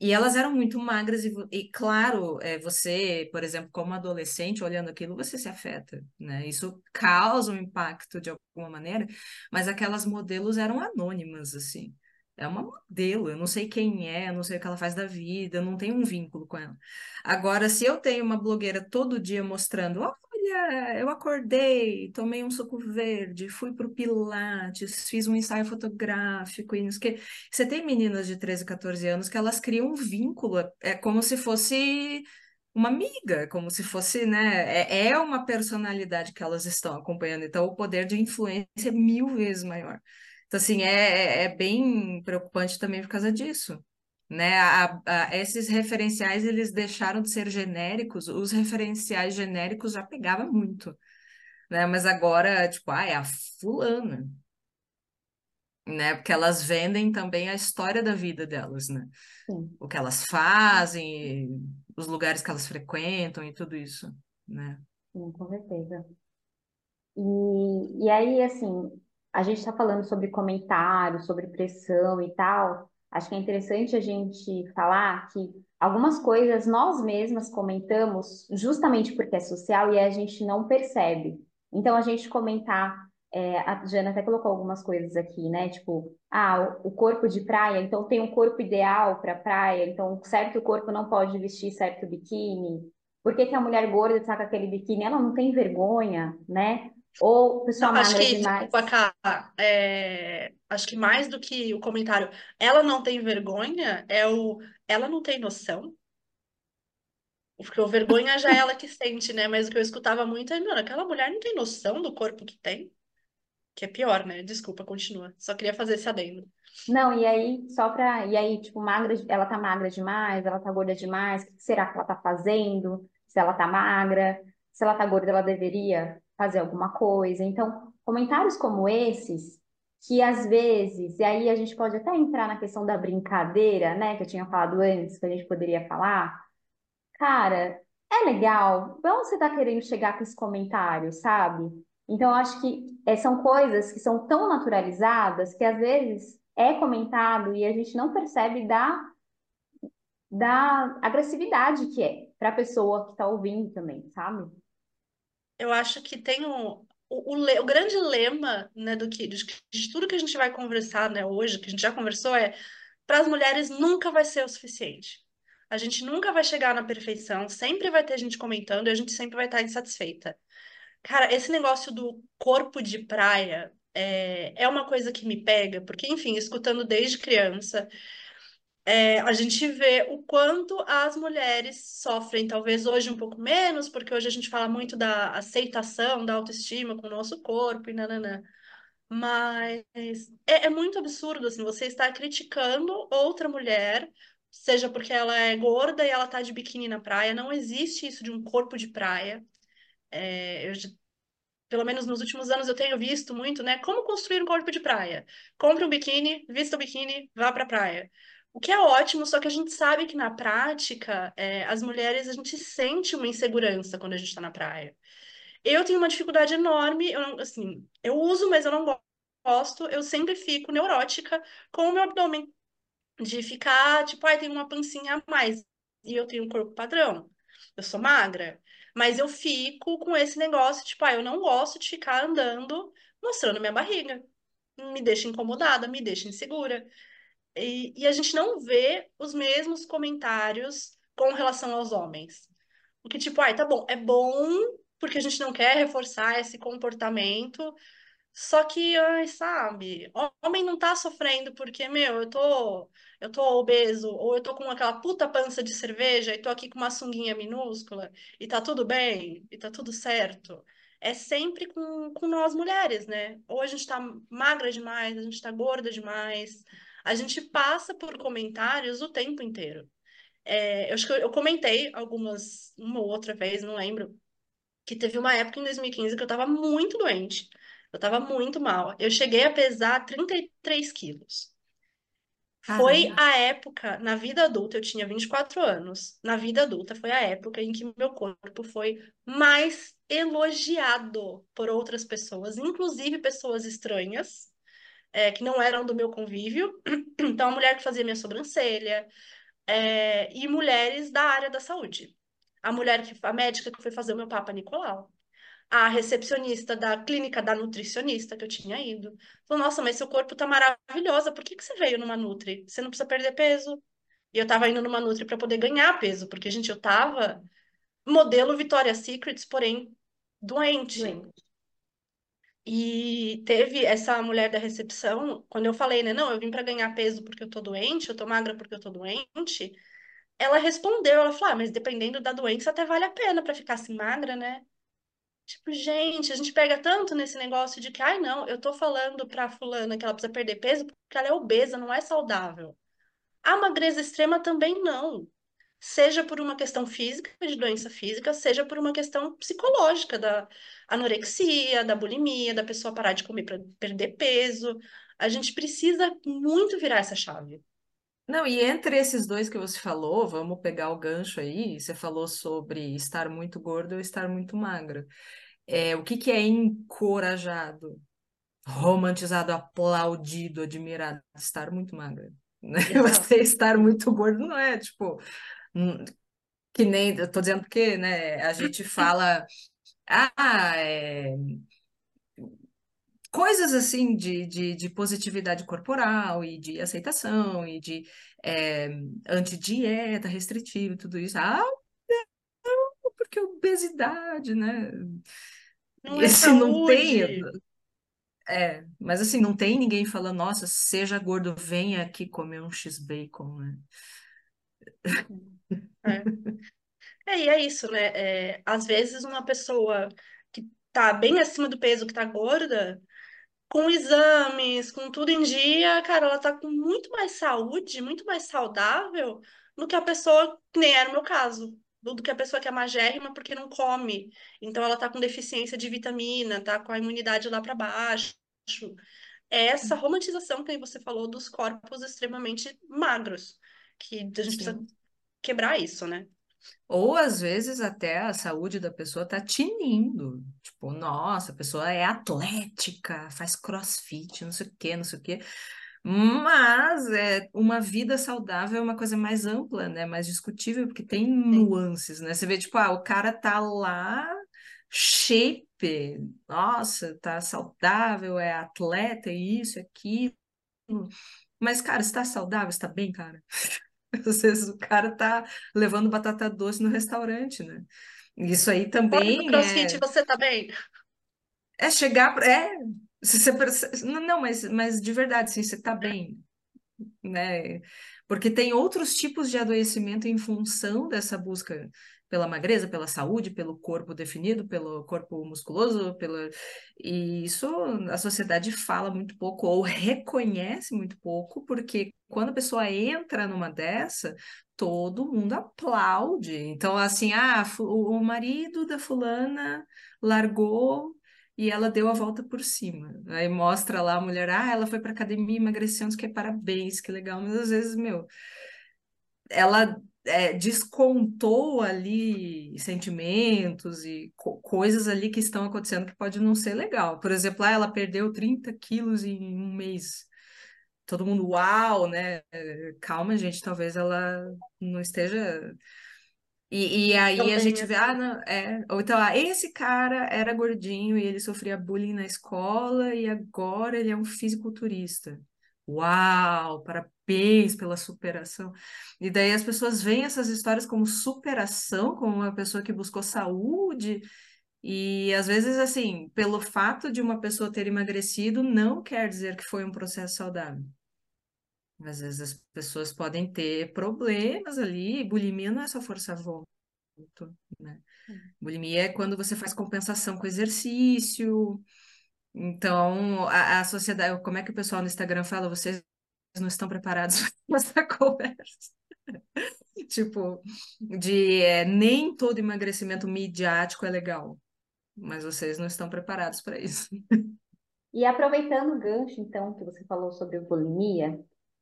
E elas eram muito magras, e, e claro, é, você, por exemplo, como adolescente, olhando aquilo, você se afeta, né? Isso causa um impacto de alguma maneira mas aquelas modelos eram anônimas, assim. É uma modelo, eu não sei quem é, eu não sei o que ela faz da vida, eu não tenho um vínculo com ela. Agora, se eu tenho uma blogueira todo dia mostrando, olha, eu acordei, tomei um suco verde, fui pro Pilates, fiz um ensaio fotográfico e não sei o quê. Você tem meninas de 13, 14 anos que elas criam um vínculo, é como se fosse uma amiga, como se fosse, né? É, é uma personalidade que elas estão acompanhando, então o poder de influência é mil vezes maior. Então, assim, é, é é bem preocupante também por causa disso, né? A- a- esses referenciais, eles deixaram de ser genéricos, os referenciais genéricos já pegava muito, né? Mas agora, tipo, ah, é a fulana, né? Porque elas vendem também a história da vida delas, né? Sim, O que elas fazem, os lugares que elas frequentam e tudo isso, né? sim, com certeza. E, e aí, assim, a gente está falando sobre comentários, sobre pressão e tal. Acho que é interessante a gente falar que algumas coisas nós mesmas comentamos justamente porque é social e a gente não percebe. Então, a gente comentar, é, a Jana até colocou algumas coisas aqui, né? Tipo, ah, o corpo de praia, então tem um corpo ideal para praia, então certo corpo não pode vestir certo biquíni. Por que que a mulher gorda está com aquele biquíni? Ela não tem vergonha, né? Ou pessoa Não, acho que, demais. desculpa, Cá, é, acho que mais do que o comentário, ela não tem vergonha, é o, ela não tem noção. Porque o vergonha já é ela que sente, né? Mas o que eu escutava muito é, mano, aquela mulher não tem noção do corpo que tem. Que é pior, né? Desculpa, continua. Só queria fazer esse adendo. Não, e aí, só pra. E aí, tipo, magra, ela tá magra demais, ela tá gorda demais, o que será que ela tá fazendo? Se ela tá magra, se ela tá gorda, ela deveria fazer alguma coisa. Então, comentários como esses, que às vezes, e aí a gente pode até entrar na questão da brincadeira, né, que eu tinha falado antes, que a gente poderia falar. Cara, é legal. Pra onde você tá querendo chegar com esse comentário, sabe? Então, eu acho que é, são coisas que são tão naturalizadas que às vezes é comentado e a gente não percebe da, da agressividade que é para a pessoa que está ouvindo também, sabe? Eu acho que tem um, o, o, o grande lema, né, do que, de, de tudo que a gente vai conversar, né, hoje, que a gente já conversou, é para as mulheres nunca vai ser o suficiente. A gente nunca vai chegar na perfeição, sempre vai ter gente comentando e a gente sempre vai estar insatisfeita. Cara, esse negócio do corpo de praia é, é uma coisa que me pega, porque, enfim, escutando desde criança, é, a gente vê o quanto as mulheres sofrem, talvez hoje um pouco menos, porque hoje a gente fala muito da aceitação, da autoestima com o nosso corpo e nananã. Mas é, é muito absurdo, assim, você estar criticando outra mulher, seja porque ela é gorda e ela tá de biquíni na praia, não existe isso de um corpo de praia. É, eu pelo menos nos últimos anos eu tenho visto muito, né? Como construir um corpo de praia. Compre um biquíni, vista o biquíni, vá pra praia. O que é ótimo, só que a gente sabe que na prática, é, as mulheres, a gente sente uma insegurança quando a gente tá na praia. Eu tenho uma dificuldade enorme, eu, não- assim, eu uso, mas eu não gosto, eu sempre fico neurótica com o meu abdômen de ficar, tipo, ai, tem uma pancinha a mais. E eu tenho um corpo padrão. Eu sou magra. Mas eu fico com esse negócio, tipo, ah, eu não gosto de ficar andando mostrando minha barriga. Me deixa incomodada, me deixa insegura. E, e a gente não vê os mesmos comentários com relação aos homens. O que, tipo, ai, tá bom, é bom porque a gente não quer reforçar esse comportamento, só que, ai, sabe, homem não tá sofrendo porque, meu, eu tô, eu tô obeso, ou eu tô com aquela puta pança de cerveja e tô aqui com uma sunguinha minúscula, e tá tudo bem, e tá tudo certo. É sempre com, com nós mulheres, né? Ou a gente tá magra demais, a gente tá gorda demais. A gente passa por comentários o tempo inteiro. É, eu acho que eu, eu comentei algumas, uma ou outra vez, não lembro, que teve uma época em 2015 que eu tava muito doente. Eu tava muito mal. Eu cheguei a pesar 33 quilos. Foi Caramba. a época, na vida adulta, eu tinha 24 anos. Na vida adulta foi a época em que meu corpo foi mais elogiado por outras pessoas, inclusive pessoas estranhas, é, que não eram do meu convívio. Então, a mulher que fazia minha sobrancelha, é, e mulheres da área da saúde. A mulher que, a médica que foi fazer o meu Papa Nicolau a recepcionista da clínica da nutricionista que eu tinha ido. Falou, nossa, mas seu corpo tá maravilhosa, por que que você veio numa Nutri? Você não precisa perder peso. E eu tava indo numa Nutri para poder ganhar peso, porque, gente, eu tava modelo Victoria's Secrets, porém doente. Doente. E teve essa mulher da recepção, quando eu falei, né, não, eu vim para ganhar peso porque eu tô doente, eu tô magra porque eu tô doente, ela respondeu, ela falou, ah, mas dependendo da doença até vale a pena para ficar assim magra, né? Tipo, gente, a gente pega tanto nesse negócio de que, ai, não, eu tô falando pra fulana que ela precisa perder peso porque ela é obesa, não é saudável. A magreza extrema também não. Seja por uma questão física, de doença física, seja por uma questão psicológica, da anorexia, da bulimia, da pessoa parar de comer para perder peso. A gente precisa muito virar essa chave. Não, e entre esses dois que você falou, vamos pegar o gancho aí. Você falou sobre estar muito gordo ou estar muito magra. É, o que que é encorajado, romantizado, aplaudido, admirado? Estar muito magra. Né? Você estar muito gordo não é tipo que nem eu tô dizendo porque, né? A gente fala ah, é, coisas assim de, de, de positividade corporal e de aceitação e de é, antidieta restritiva e tudo isso. Ah, porque obesidade, né? Não é Esse não tem, é, mas assim, não tem ninguém falando, nossa, seja gordo, venha aqui comer um X-Bacon, né? É. É, e é isso, né? É, às vezes uma pessoa que tá bem acima do peso, que tá gorda, com exames, com tudo em dia, cara, ela tá com muito mais saúde, muito mais saudável do que a pessoa, que nem era o meu caso, do, do que a pessoa que é magérrima porque não come. Então ela tá com deficiência de vitamina, tá com a imunidade lá para baixo. É essa romantização que você falou dos corpos extremamente magros, que a gente precisa Sim. Quebrar isso, né? Ou às vezes até a saúde da pessoa tá tinindo. Tipo, nossa, a pessoa é atlética, faz crossfit, não sei o quê, não sei o quê. Mas é, uma vida saudável é uma coisa mais ampla, né? Mais discutível, porque tem nuances, né? Você vê, tipo, ah, o cara tá lá, shape, nossa, tá saudável, é atleta, é isso, é aquilo. Mas, cara, você tá saudável, você tá bem, cara? Às vezes o cara tá levando batata doce no restaurante, né? Isso aí Fora do também CrossFit, é, você tá bem? é chegar, é, você, perce- não, não, mas, mas de verdade, sim, você tá bem, né? Porque tem outros tipos de adoecimento em função dessa busca pela magreza, pela saúde, pelo corpo definido, pelo corpo musculoso, pela... e isso a sociedade fala muito pouco ou reconhece muito pouco, porque quando a pessoa entra numa dessa, todo mundo aplaude. Então, assim, ah, o marido da fulana largou e ela deu a volta por cima. Aí mostra lá a mulher, ah, ela foi para academia, emagreceu, não sei o que, parabéns, que legal. Mas às vezes, meu, ela é, descontou ali sentimentos e co- coisas ali que estão acontecendo que pode não ser legal. Por exemplo, ah, ela perdeu 30 quilos em um mês. Todo mundo, uau, né? Calma, gente, talvez ela não esteja e, e aí a gente vê, ah, não, é, ou então, ah, esse cara era gordinho e ele sofria bullying na escola e agora ele é um fisiculturista. Uau, parabéns pela superação. E daí as pessoas veem essas histórias como superação, como uma pessoa que buscou saúde, e às vezes, assim, pelo fato de uma pessoa ter emagrecido, não quer dizer que foi um processo saudável. Às vezes as pessoas podem ter problemas ali, bulimia não é só força vômito, né? Bulimia é quando você faz compensação com exercício. Então, a, a sociedade, como é que o pessoal no Instagram fala? Vocês não estão preparados para essa conversa. Tipo, de é, nem todo emagrecimento midiático é legal, mas vocês não estão preparados para isso. E aproveitando o gancho, então, que você falou sobre bulimia,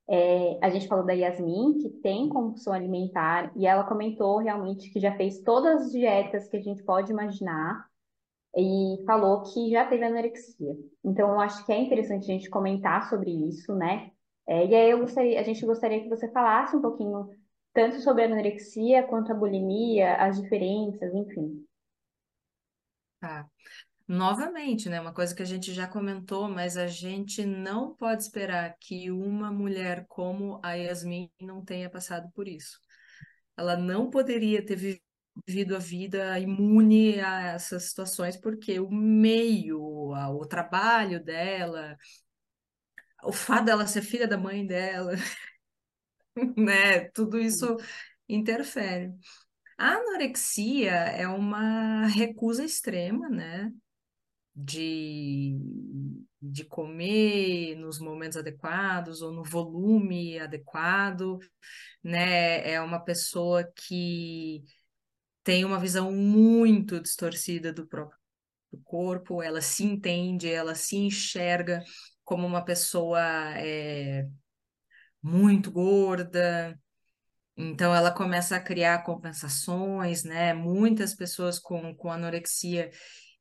é, a gente falou da Yasmin, que tem compulsão alimentar, e ela comentou realmente que já fez todas as dietas que a gente pode imaginar, e falou que já teve anorexia. Então, eu acho que é interessante a gente comentar sobre isso, né? É, e aí eu gostaria, a gente gostaria que você falasse um pouquinho tanto sobre a anorexia quanto a bulimia, as diferenças, enfim. Tá. Novamente, né? Uma coisa que a gente já comentou, mas a gente não pode esperar que uma mulher como a Yasmin não tenha passado por isso. Ela não poderia ter vivido a vida imune a essas situações, porque o meio, a- o trabalho dela, o fato dela ser filha da mãe dela, né? Tudo isso interfere. A anorexia é uma recusa extrema, né? de, de comer nos momentos adequados ou no volume adequado, né? É uma pessoa que tem uma visão muito distorcida do próprio corpo, ela se entende, ela se enxerga como uma pessoa é, muito gorda. Então, ela começa a criar compensações, né? Muitas pessoas com, com anorexia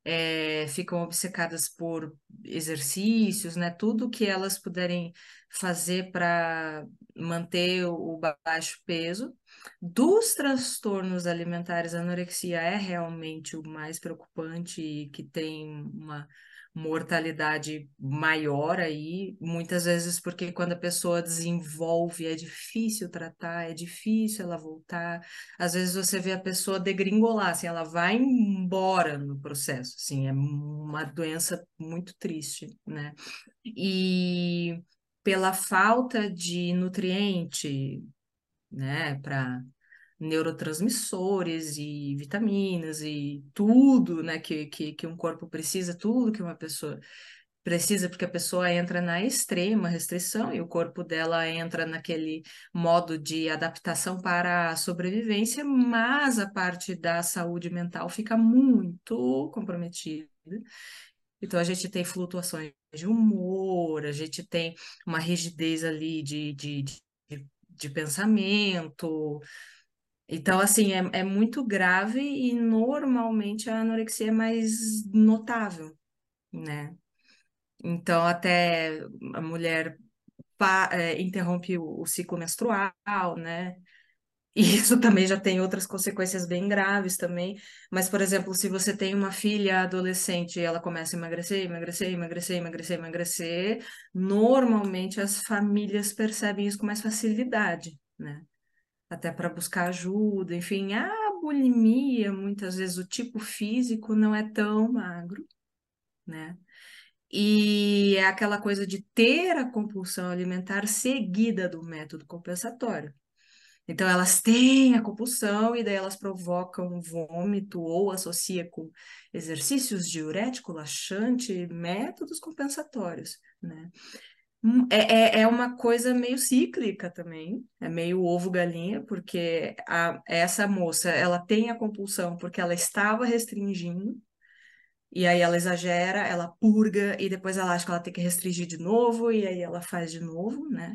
é, ficam obcecadas por exercícios, né? Tudo que elas puderem fazer para manter o baixo peso. Dos transtornos alimentares, a anorexia é realmente o mais preocupante e que tem uma, mortalidade maior aí, muitas vezes porque quando a pessoa desenvolve é difícil tratar, é difícil ela voltar. Às vezes você vê a pessoa degringolar, assim, ela vai embora no processo, assim, é uma doença muito triste, né? E pela falta de nutriente, né, para neurotransmissores e vitaminas e tudo, né, que, que, que um corpo precisa, tudo que uma pessoa precisa, porque a pessoa entra na extrema restrição e o corpo dela entra naquele modo de adaptação para a sobrevivência, mas a parte da saúde mental fica muito comprometida. Então a gente tem flutuações de humor, a gente tem uma rigidez ali de, de, de, pensamento, então, assim, é, é muito grave e normalmente a anorexia é mais notável, né? Então, até a mulher é, interrompe o, o ciclo menstrual, né? E isso também já tem outras consequências bem graves também. Mas, por exemplo, se você tem uma filha adolescente e ela começa a emagrecer, emagrecer, emagrecer, emagrecer, emagrecer, normalmente as famílias percebem isso com mais facilidade, né? até para buscar ajuda, enfim, a bulimia, muitas vezes o tipo físico não é tão magro, né? E é aquela coisa de ter a compulsão alimentar seguida do método compensatório. Então, elas têm a compulsão e daí elas provocam vômito ou associa com exercícios diurético, laxante, métodos compensatórios, né? Hum, É, é, é uma coisa meio cíclica também, é meio ovo-galinha, porque a, essa moça, ela tem a compulsão porque ela estava restringindo, e aí ela exagera, ela purga, e depois ela acha que ela tem que restringir de novo, e aí ela faz de novo, né?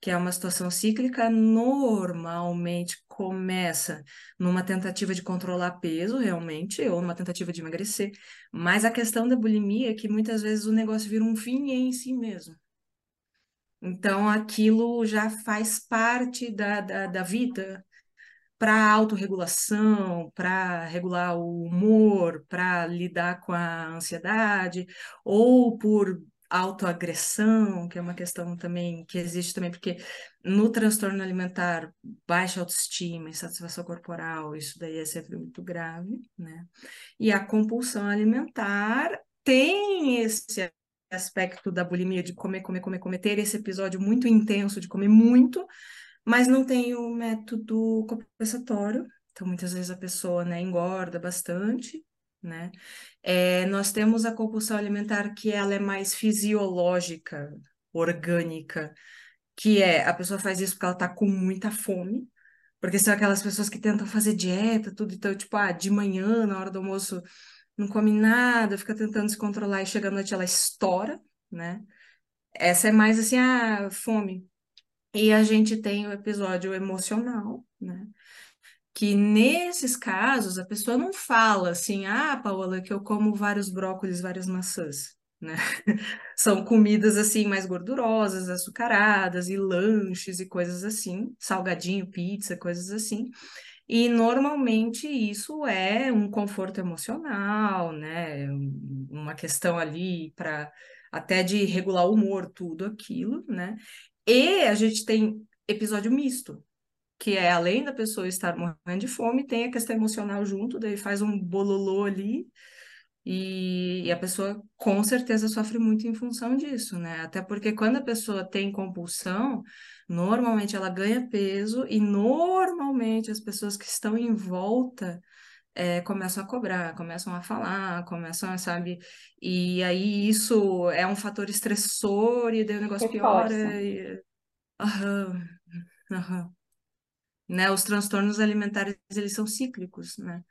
Que é uma situação cíclica, normalmente começa numa tentativa de controlar peso, realmente, ou numa tentativa de emagrecer, mas a questão da bulimia é que muitas vezes o negócio vira um fim em si mesmo. Então, aquilo já faz parte da, da, da vida para autorregulação, para regular o humor, para lidar com a ansiedade, ou por autoagressão, que é uma questão também que existe também, porque no transtorno alimentar, baixa autoestima, insatisfação corporal, isso daí é sempre muito grave, né? E a compulsão alimentar tem esse aspecto da bulimia de comer, comer, comer, comer, ter esse episódio muito intenso de comer muito, mas não tem o método compensatório. Então, muitas vezes a pessoa, né, engorda bastante, né? É, nós temos a compulsão alimentar que ela é mais fisiológica, orgânica, que é a pessoa faz isso porque ela tá com muita fome, porque são aquelas pessoas que tentam fazer dieta, tudo, então, tipo, ah, de manhã, na hora do almoço, não come nada, fica tentando se controlar e chega à noite ela estoura, né? Essa é mais assim, a fome. E a gente tem o episódio emocional, né? Que nesses casos a pessoa não fala assim, ah, Paola, que eu como vários brócolis, várias maçãs, né? São comidas assim mais gordurosas, açucaradas e lanches e coisas assim, salgadinho, pizza, coisas assim. E normalmente isso é um conforto emocional, né? Uma questão ali para até de regular o humor, tudo aquilo, né? E a gente tem episódio misto, que é além da pessoa estar morrendo de fome, tem a questão emocional junto, daí faz um bololô ali, e, e, a pessoa com certeza sofre muito em função disso, né? Até porque quando a pessoa tem compulsão, normalmente ela ganha peso e normalmente as pessoas que estão em volta é, começam a cobrar, começam a falar, começam, sabe? E aí isso é um fator estressor e daí o negócio Reforça. piora. E... Aham, aham. Né? Os transtornos alimentares, eles são cíclicos, né?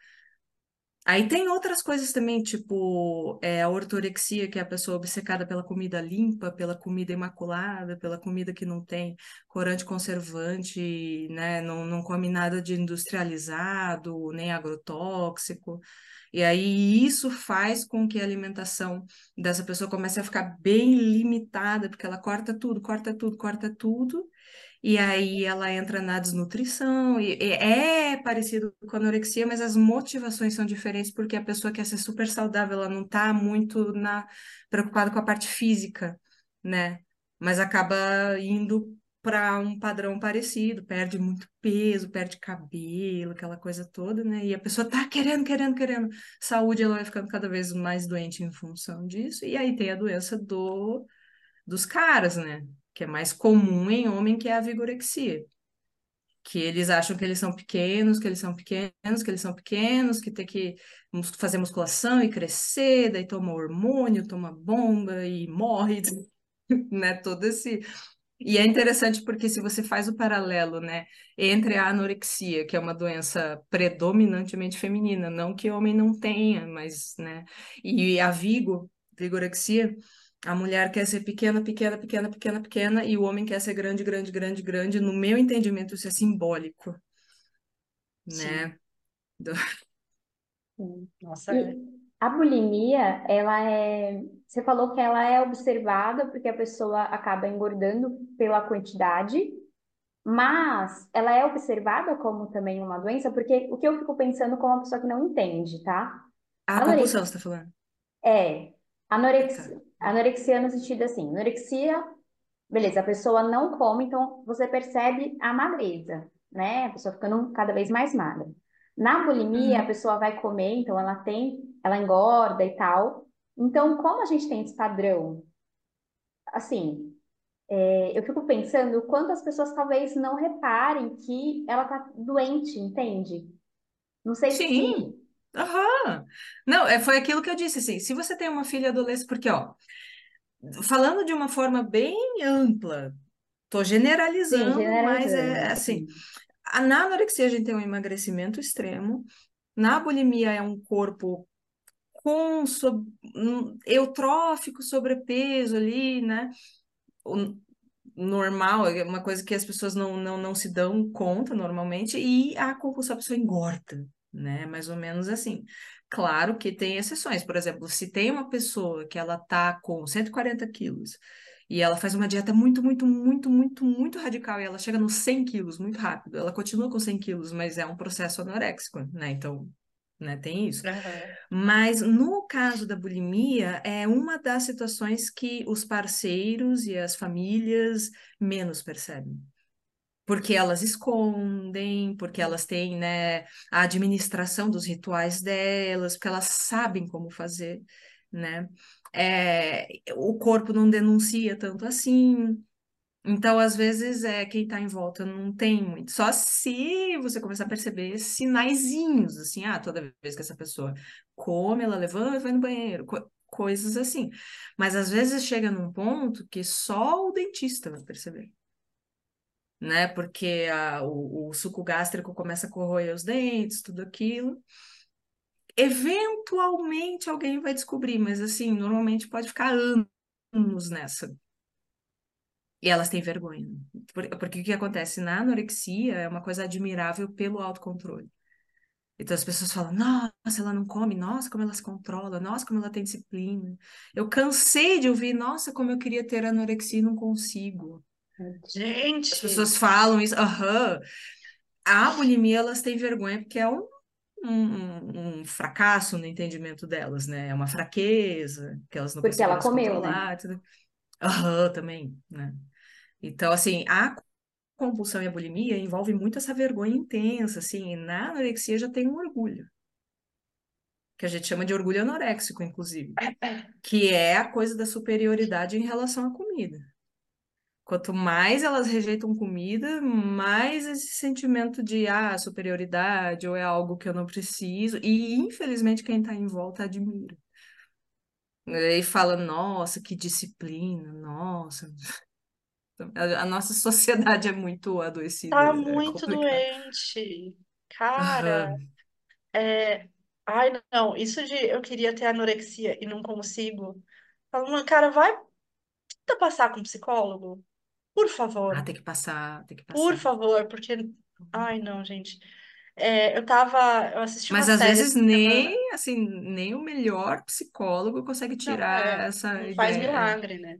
Aí tem outras coisas também, tipo é, a ortorexia, que é a pessoa obcecada pela comida limpa, pela comida imaculada, pela comida que não tem corante conservante, né? Não, não come nada de industrializado, nem agrotóxico. E aí isso faz com que a alimentação dessa pessoa comece a ficar bem limitada, porque ela corta tudo, corta tudo, corta tudo. E aí ela entra na desnutrição, e, e é parecido com anorexia, mas as motivações são diferentes, porque a pessoa quer ser super saudável, ela não está muito na, preocupada com a parte física, né? Mas acaba indo para um padrão parecido, perde muito peso, perde cabelo, aquela coisa toda, né? E a pessoa tá querendo, querendo, querendo saúde, ela vai ficando cada vez mais doente em função disso. E aí tem a doença do dos caras, né? Que é mais comum em homem, que é a vigorexia. Que eles acham que eles são pequenos, que eles são pequenos, que eles são pequenos, que tem que fazer musculação e crescer, daí toma hormônio, toma bomba e morre, né? Todo esse e é interessante porque se você faz o paralelo, né, entre a anorexia, que é uma doença predominantemente feminina, não que homem não tenha, mas, né, e a vigo, vigorexia, a mulher quer ser pequena, pequena, pequena, pequena, pequena, e o homem quer ser grande, grande, grande, grande. No meu entendimento, isso é simbólico, né? Do... Nossa, e a bulimia, ela é. Você falou que ela é observada porque a pessoa acaba engordando pela quantidade, mas ela é observada como também uma doença, porque o que eu fico pensando com uma pessoa que não entende, tá? A compulsão, você tá falando? É. Anorexia, tá. Anorexia no sentido assim, anorexia, beleza, a pessoa não come, então você percebe a magreza, né? A pessoa ficando cada vez mais magra. Na bulimia, a uhum. pessoa vai comer, então ela tem, ela engorda e tal. Então, como a gente tem esse padrão, assim, é, eu fico pensando quantas pessoas talvez não reparem que ela tá doente, entende? Não sei Sim. se. Aham. Não, é, foi aquilo que eu disse, assim, se você tem uma filha adolescente, porque, ó, falando de uma forma bem ampla, tô generalizando, Sim, mas é assim, na anorexia a gente tem um emagrecimento extremo, na bulimia é um corpo com so, um, eutrófico, sobrepeso ali, né? O, normal, é uma coisa que as pessoas não, não, não se dão conta normalmente, e a compulsão a pessoa engorda, né? Mais ou menos assim. Claro que tem exceções, por exemplo, se tem uma pessoa que ela tá com 140 quilos e ela faz uma dieta muito, muito, muito, muito, muito radical. E ela chega nos 100 quilos muito rápido. Ela continua com 100 quilos, mas é um processo anoréxico, né? Então, né, tem isso. Uhum. Mas no caso da bulimia, é uma das situações que os parceiros e as famílias menos percebem. Porque elas escondem, porque elas têm, né, a administração dos rituais delas, porque elas sabem como fazer, né? é, o corpo não denuncia tanto assim. Então, às vezes, é, quem está em volta não tem muito. Só se você começar a perceber sinaizinhos, assim, ah, toda vez que essa pessoa come, ela levanta e vai no banheiro, co coisas assim. Mas às vezes chega num ponto que só o dentista vai perceber. Né? Porque a, o, o suco gástrico começa a corroer os dentes, tudo aquilo. Eventualmente alguém vai descobrir, mas assim, normalmente pode ficar anos nessa. E elas têm vergonha. Porque o que acontece na anorexia é uma coisa admirável pelo autocontrole. Então as pessoas falam: nossa, ela não come, nossa, como ela se controla, nossa, como ela tem disciplina. Eu cansei de ouvir: nossa, como eu queria ter anorexia e não consigo. Gente! As pessoas falam isso, aham. A bulimia, elas têm vergonha porque é um um, um, fracasso no entendimento delas, né? É uma fraqueza, que elas não Porque ela comeu, né? Uhum, também, né? Então, assim, a compulsão e a bulimia envolve muito essa vergonha intensa, assim, na anorexia já tem um orgulho, que a gente chama de orgulho anoréxico, inclusive, que é a coisa da superioridade em relação à comida. Quanto mais elas rejeitam comida, mais esse sentimento de ah, superioridade ou é algo que eu não preciso. E infelizmente quem está em volta admira. E fala, nossa, que disciplina, nossa. A nossa sociedade é muito adoecida. Tá é muito doente. Cara, uhum. é... Ai, não, isso de eu queria ter anorexia e não consigo. Fala, cara, vai tenta passar com um psicólogo. Por favor. Ah, tem que passar, tem que passar. Por favor, porque. Ai, não, gente. É, eu tava. Eu assisti Mas uma às série vezes nem, assim, nem o melhor psicólogo consegue tirar não, é, essa não ideia. faz milagre, né?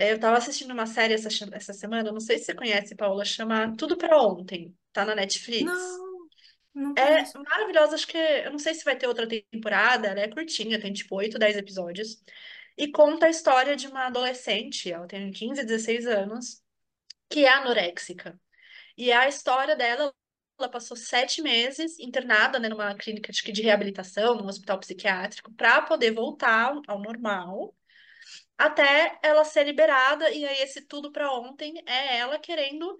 É, Eu tava assistindo uma série essa, essa semana, não sei se você conhece, Paula, chama Tudo Pra Ontem, tá na Netflix. Não, não É maravilhosa, acho que eu não sei se vai ter outra temporada, ela é curtinha, tem tipo 8, 10 episódios. E conta a história de uma adolescente, ela tem 15, 16 anos, que é anoréxica. E a história dela, ela passou sete meses internada, né, numa clínica de, de reabilitação, num hospital psiquiátrico, para poder voltar ao normal, até ela ser liberada. E aí, esse tudo para ontem é ela querendo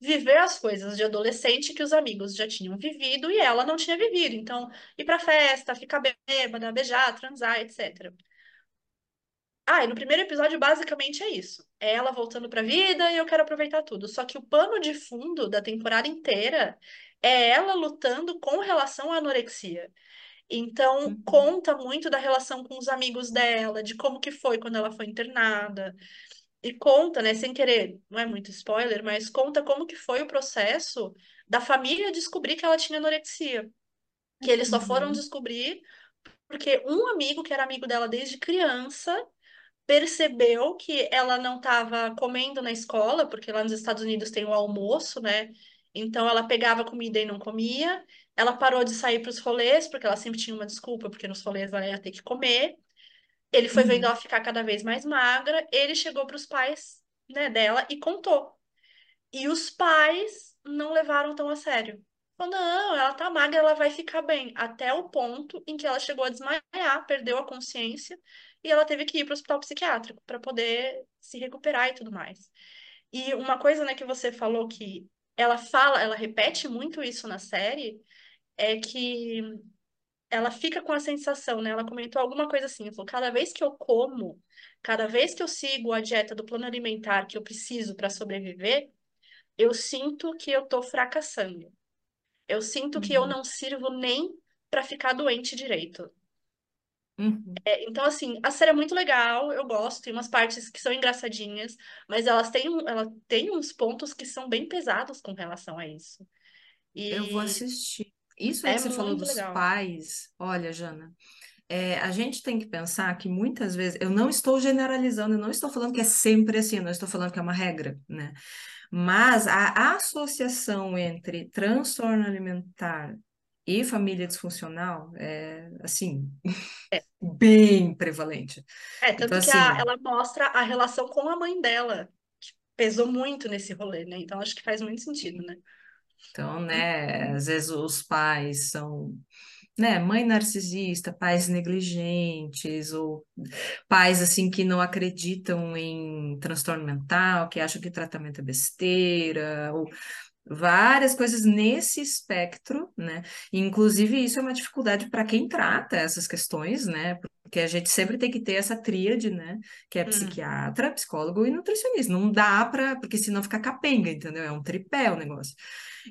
viver as coisas de adolescente que os amigos já tinham vivido e ela não tinha vivido. Então, ir pra festa, ficar bêbada, beijar, transar, etc. Ah, e no primeiro episódio, basicamente é isso. É ela voltando pra vida e eu quero aproveitar tudo. Só que o pano de fundo da temporada inteira é ela lutando com relação à anorexia. Então, Uhum. conta muito da relação com os amigos dela, de como que foi quando ela foi internada. E conta, né, sem querer, não é muito spoiler, mas conta como que foi o processo da família descobrir que ela tinha anorexia. Que eles só foram Uhum. descobrir porque um amigo, que era amigo dela desde criança, percebeu que ela não estava comendo na escola, porque lá nos Estados Unidos tem o almoço, né? Então ela pegava comida e não comia. Ela parou de sair para os rolês, porque ela sempre tinha uma desculpa, porque nos rolês ela ia ter que comer. Ele foi vendo Uhum. ela ficar cada vez mais magra. Ele chegou para os pais, né, dela e contou. E os pais não levaram tão a sério. Falou, não, ela tá magra, ela vai ficar bem. Até o ponto em que ela chegou a desmaiar, perdeu a consciência e ela teve que ir para o hospital psiquiátrico para poder se recuperar e tudo mais. E uma coisa, né, que você falou que ela fala, ela repete muito isso na série, é que ela fica com a sensação, né? Ela comentou alguma coisa assim, falou, cada vez que eu como, cada vez que eu sigo a dieta do plano alimentar que eu preciso para sobreviver, eu sinto que eu tô fracassando. Eu sinto que eu Uhum. não sirvo nem para ficar doente direito. Uhum. É, então, assim, a série é muito legal, eu gosto, tem umas partes que são engraçadinhas, mas elas têm, ela tem uns pontos que são bem pesados com relação a isso. Eu vou assistir. Isso é que você falou muito dos legal. pais, olha, Jana, é, a gente tem que pensar que muitas vezes, eu não estou generalizando, eu não estou falando que é sempre assim, eu não estou falando que é uma regra, né? Mas a associação entre transtorno alimentar e família disfuncional é, assim, É, bem prevalente. é, Então, tanto que a, assim, ela mostra a relação com a mãe dela, que pesou muito nesse rolê, né? Então acho que faz muito sentido, né? então, né, às vezes os pais são, né, mãe narcisista, pais negligentes, ou pais, assim, que não acreditam em transtorno mental, que acham que tratamento é besteira, ou várias coisas nesse espectro, né? Inclusive, isso é uma dificuldade para quem trata essas questões, né? Porque a gente sempre tem que ter essa tríade, né? Que é Hum. psiquiatra, psicólogo e nutricionista. Não dá para, porque senão fica capenga, entendeu? É um tripé o negócio.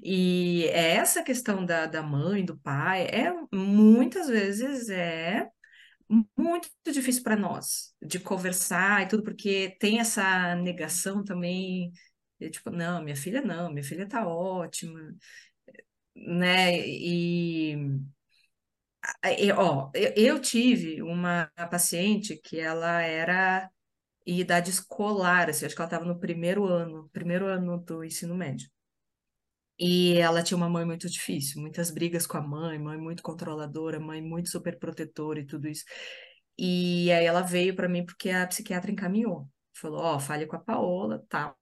E essa questão da, da mãe, do pai, é muitas vezes é muito difícil para nós de conversar e tudo, porque tem essa negação também, de, tipo, não, minha filha não, minha filha tá ótima, né? E, e, ó, eu, tive uma paciente que ela era em idade escolar, assim, acho que ela estava no primeiro ano, primeiro ano do ensino médio. E ela tinha uma mãe muito difícil, muitas brigas com a mãe, mãe muito controladora, mãe muito superprotetora e tudo isso. E aí ela veio para mim porque a psiquiatra encaminhou. Falou, ó, fale com a Paola, tal.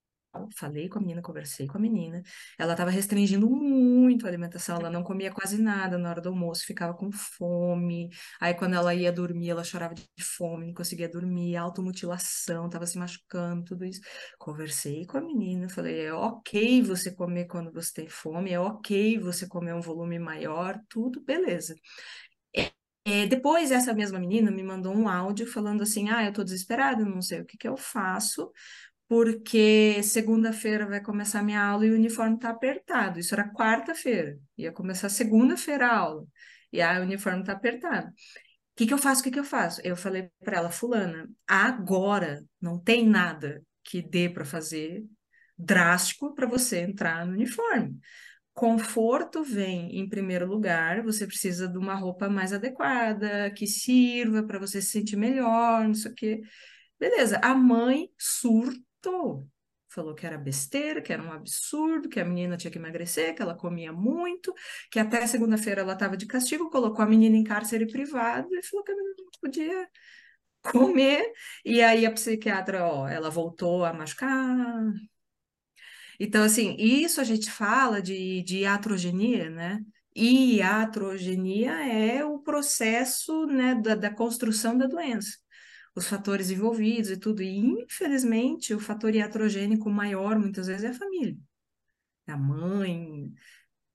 Falei com a menina, conversei com a menina. Ela estava restringindo muito a alimentação, ela não comia quase nada na hora do almoço, ficava com fome. Aí quando ela ia dormir, ela chorava de fome, não conseguia dormir, automutilação, estava se machucando, tudo isso. Conversei com a menina, falei, é ok você comer quando você tem fome, é ok você comer um volume maior, tudo beleza. É, depois, essa mesma menina me mandou um áudio falando assim: Ah, eu tô desesperada, não sei o que que eu faço, porque segunda-feira vai começar minha aula e o uniforme tá apertado. Isso era quarta-feira, ia começar segunda-feira a aula, e aí o uniforme tá apertado. O que que eu faço? O que que eu faço? Eu falei para ela, Fulana, agora não tem nada que dê para fazer drástico para você entrar no uniforme. Conforto vem em primeiro lugar, você precisa de uma roupa mais adequada, que sirva para você se sentir melhor, não sei o quê. Beleza, a mãe Falou que era besteira, que era um absurdo, que a menina tinha que emagrecer, que ela comia muito, que até segunda-feira ela estava de castigo, colocou a menina em cárcere privado e falou que a menina não podia comer. E aí a psiquiatra, ó, ela voltou a machucar. Então, assim, isso a gente fala de, de iatrogenia, né? E iatrogenia é o processo, né, da, da construção da doença os fatores envolvidos e tudo. E, infelizmente, o fator iatrogênico maior, muitas vezes, é a família. A mãe.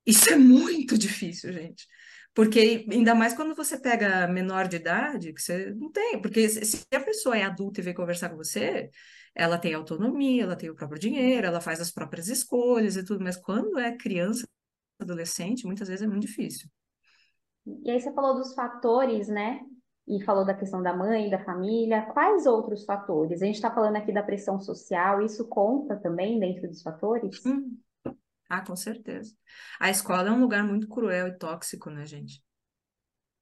Isso é muito difícil, gente. Porque, ainda mais quando você pega menor de idade, que você não tem. Porque se a pessoa é adulta e vem conversar com você, ela tem autonomia, ela tem o próprio dinheiro, ela faz as próprias escolhas e tudo. Mas quando é criança, adolescente, muitas vezes é muito difícil. E aí você falou dos fatores, né? E falou da questão da mãe, da família. Quais outros fatores? A gente está falando aqui da pressão social, isso conta também dentro dos fatores? Hum. Ah, com certeza. A escola é um lugar muito cruel e tóxico, né, gente?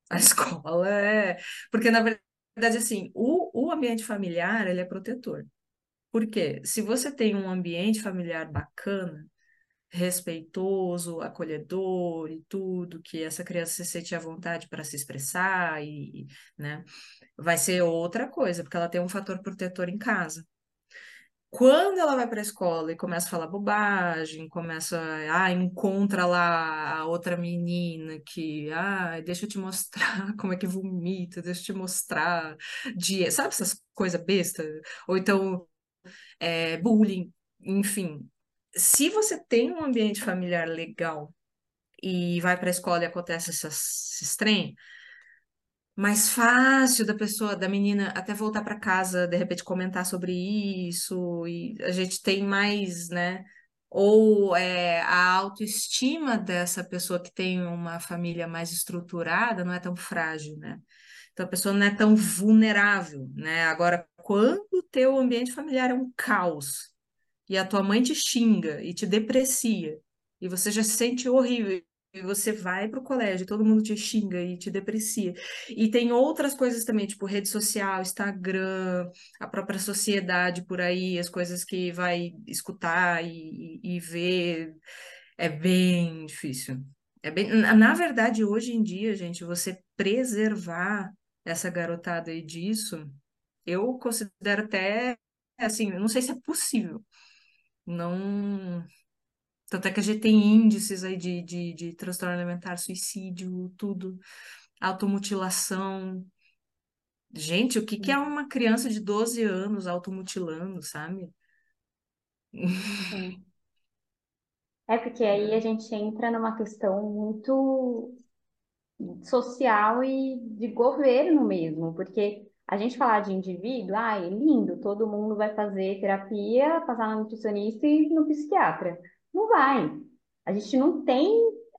A escola é. Porque, na verdade, assim, o, o ambiente familiar ele é protetor. Por quê? Se você tem um ambiente familiar bacana, respeitoso, acolhedor e tudo, que essa criança se sente à vontade para se expressar e, né, vai ser outra coisa, porque ela tem um fator protetor em casa. Quando ela vai para a escola e começa a falar bobagem, começa, ah, encontra lá a outra menina que, ah, deixa eu te mostrar como é que vomita, deixa eu te mostrar, de, sabe essas coisas besta? Ou então, é, bullying, enfim, se você tem um ambiente familiar legal e vai para a escola e acontece esses trem, mais fácil da pessoa, da menina, até voltar para casa, de repente comentar sobre isso, e a gente tem mais, né? Ou é, a autoestima dessa pessoa que tem uma família mais estruturada não é tão frágil, né? Então a pessoa não é tão vulnerável, né? Agora, quando o teu ambiente familiar é um caos, e a tua mãe te xinga e te deprecia, e você já se sente horrível, e você vai para o colégio, todo mundo te xinga e te deprecia. E tem outras coisas também, tipo rede social, Instagram, a própria sociedade por aí, as coisas que vai escutar e, e, ver. É bem difícil. É bem... Na verdade, hoje em dia, gente, você preservar essa garotada aí disso, eu considero até, assim, não sei se é possível, não. Tanto é que a gente tem índices aí de, de, de transtorno alimentar, suicídio, tudo, automutilação. Gente, o que, que é uma criança de 12 anos automutilando, sabe? Sim. É porque aí a gente entra numa questão muito social e de governo mesmo, porque a gente falar de indivíduo, ah, é lindo, todo mundo vai fazer terapia, passar na nutricionista e no psiquiatra. Não vai. A gente não tem,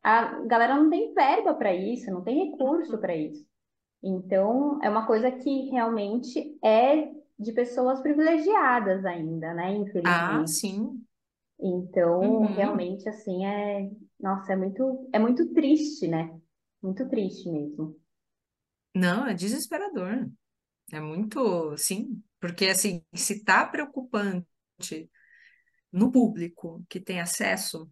a galera não tem verba para isso, não tem recurso para isso. Então, é uma coisa que realmente é de pessoas privilegiadas ainda, né? Infelizmente. Ah, sim. Então, uhum. realmente, assim, é. Nossa, é muito, é muito triste, né? Muito triste mesmo. Não, é desesperador. É muito, sim, porque assim, se está preocupante no público que tem acesso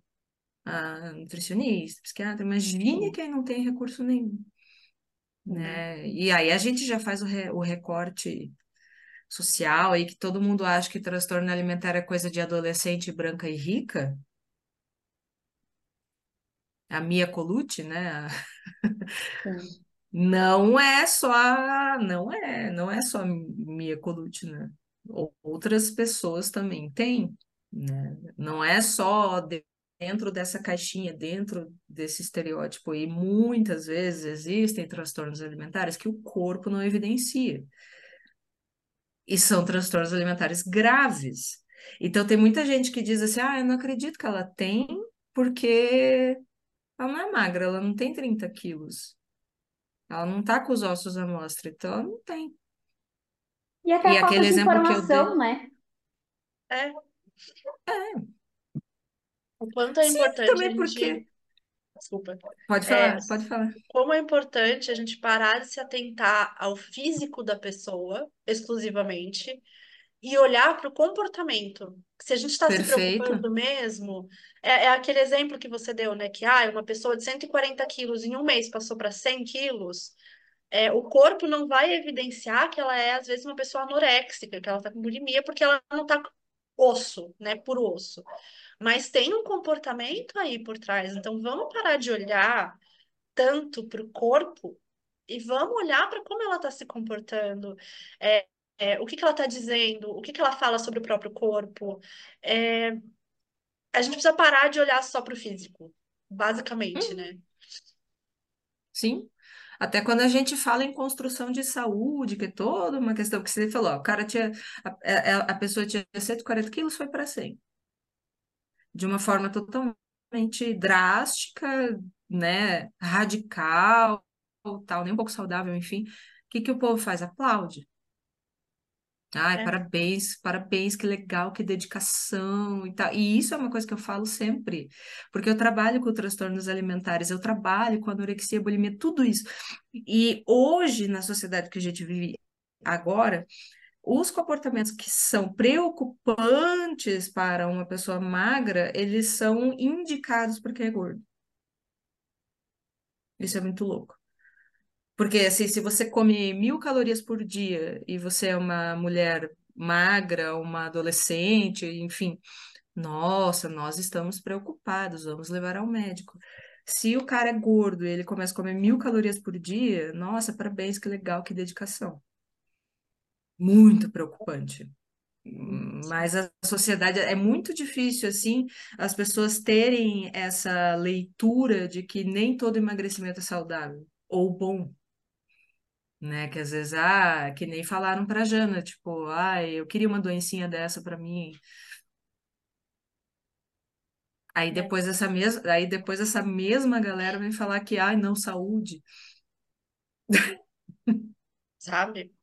a nutricionista, psiquiatra, imagine quem não tem recurso nenhum. Né? E aí a gente já faz o, re, o recorte social aí que todo mundo acha que transtorno alimentar é coisa de adolescente branca e rica. A Mia Colucci, né? Sim. Não é só, não é, não é só Mia Colucci, né? Outras pessoas também têm, né? Não é só dentro dessa caixinha, dentro desse estereótipo, e muitas vezes existem transtornos alimentares que o corpo não evidencia. E são transtornos alimentares graves. Então tem muita gente que diz assim: "Ah, eu não acredito que ela tem, porque ela não é magra, ela não tem 30 quilos". Ela não tá com os ossos à mostra, então ela não tem. E até e a falta de informação, né? É. É. O quanto é Sim, importante também a gente porque desculpa. Pode É, falar, pode falar. como é importante a gente parar de se atentar ao físico da pessoa exclusivamente e olhar para o comportamento. Se a gente está se preocupando mesmo, é, é aquele exemplo que você deu, né? Que ah, uma pessoa de 140 quilos em um mês passou para 100 quilos. É, o corpo não vai evidenciar que ela é, às vezes, uma pessoa anoréxica, que ela está com bulimia, porque ela não está osso, né? Por osso. Mas tem um comportamento aí por trás. Então, vamos parar de olhar tanto para o corpo e vamos olhar para como ela está se comportando. É, é, o que que ela está dizendo, o que que ela fala sobre o próprio corpo. É, a gente precisa parar de olhar só para o físico, basicamente, Hum, né? sim. Até quando a gente fala em construção de saúde, que é toda uma questão que você falou, ó, o cara tinha, a, a, a pessoa tinha 140 quilos, foi para 100. De uma forma totalmente drástica, né, radical, tal, nem um pouco saudável, enfim. O que que o povo faz? Aplaude. Ai, É, parabéns, parabéns, que legal, que dedicação e tal. E isso é uma coisa que eu falo sempre, porque eu trabalho com transtornos alimentares, eu trabalho com anorexia, bulimia, tudo isso. E hoje, na sociedade que a gente vive agora, os comportamentos que são preocupantes para uma pessoa magra, eles são indicados para quem é gordo. Isso é muito louco. Porque, assim, se você come mil calorias por dia e você é uma mulher magra, uma adolescente, enfim, nossa, nós estamos preocupados, vamos levar ao médico. Se o cara é gordo e ele começa a comer mil calorias por dia, nossa, parabéns, que legal, que dedicação. Muito preocupante. Mas a sociedade é muito difícil, assim, as pessoas terem essa leitura de que nem todo emagrecimento é saudável ou bom né? Que às vezes, ah, que nem falaram pra Jana, tipo, ah, eu queria uma doencinha dessa pra mim. Aí é, depois essa mesma, aí depois essa mesma galera vem falar que, ai, não, saúde. sabe?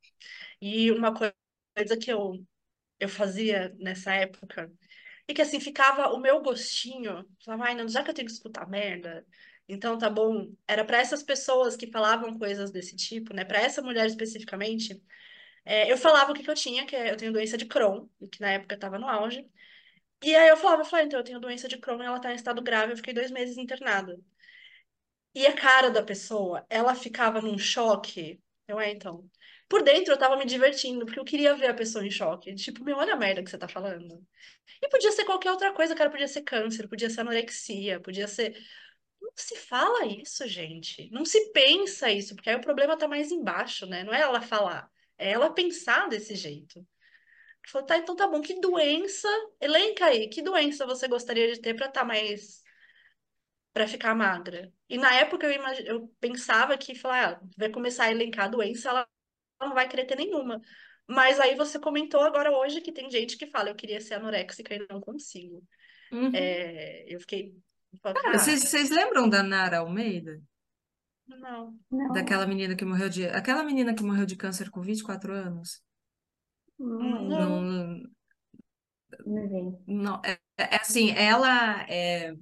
E uma coi- coisa que eu, eu fazia nessa época, e que assim, ficava o meu gostinho, falava, ai, não, já que eu tenho que escutar merda, então tá bom. Era para essas pessoas que falavam coisas desse tipo, né? Para essa mulher especificamente, é, eu falava o que que eu tinha, que é, eu tenho doença de Crohn, que na época estava no auge. E aí eu falava, eu falei, então eu tenho doença de Crohn e ela tá em estado grave, eu fiquei dois meses internada. E a cara da pessoa, ela ficava num choque. Eu, é, então. Por dentro eu tava me divertindo, porque eu queria ver a pessoa em choque. Tipo, meu, olha a merda que você tá falando. E podia ser qualquer outra coisa, cara. Podia ser câncer, podia ser anorexia, podia ser. Não se fala isso, gente. Não se pensa isso, porque aí o problema tá mais embaixo, né? Não é ela falar, é ela pensar desse jeito. Falou, tá, então tá bom. Que doença? Elenca aí, que doença você gostaria de ter pra estar mais para ficar magra. E na época eu, imag... eu pensava que falar, ah, vai começar a elencar a doença, ela não vai querer ter nenhuma. Mas aí você comentou agora hoje que tem gente que fala, eu queria ser anoréxica e não consigo. Uhum. É, eu fiquei, Cara, vocês, vocês lembram da Nara Almeida? não. Daquela menina que morreu de, aquela menina que morreu de câncer com 24 anos? não. Não. Não, não, é, é assim, ela é,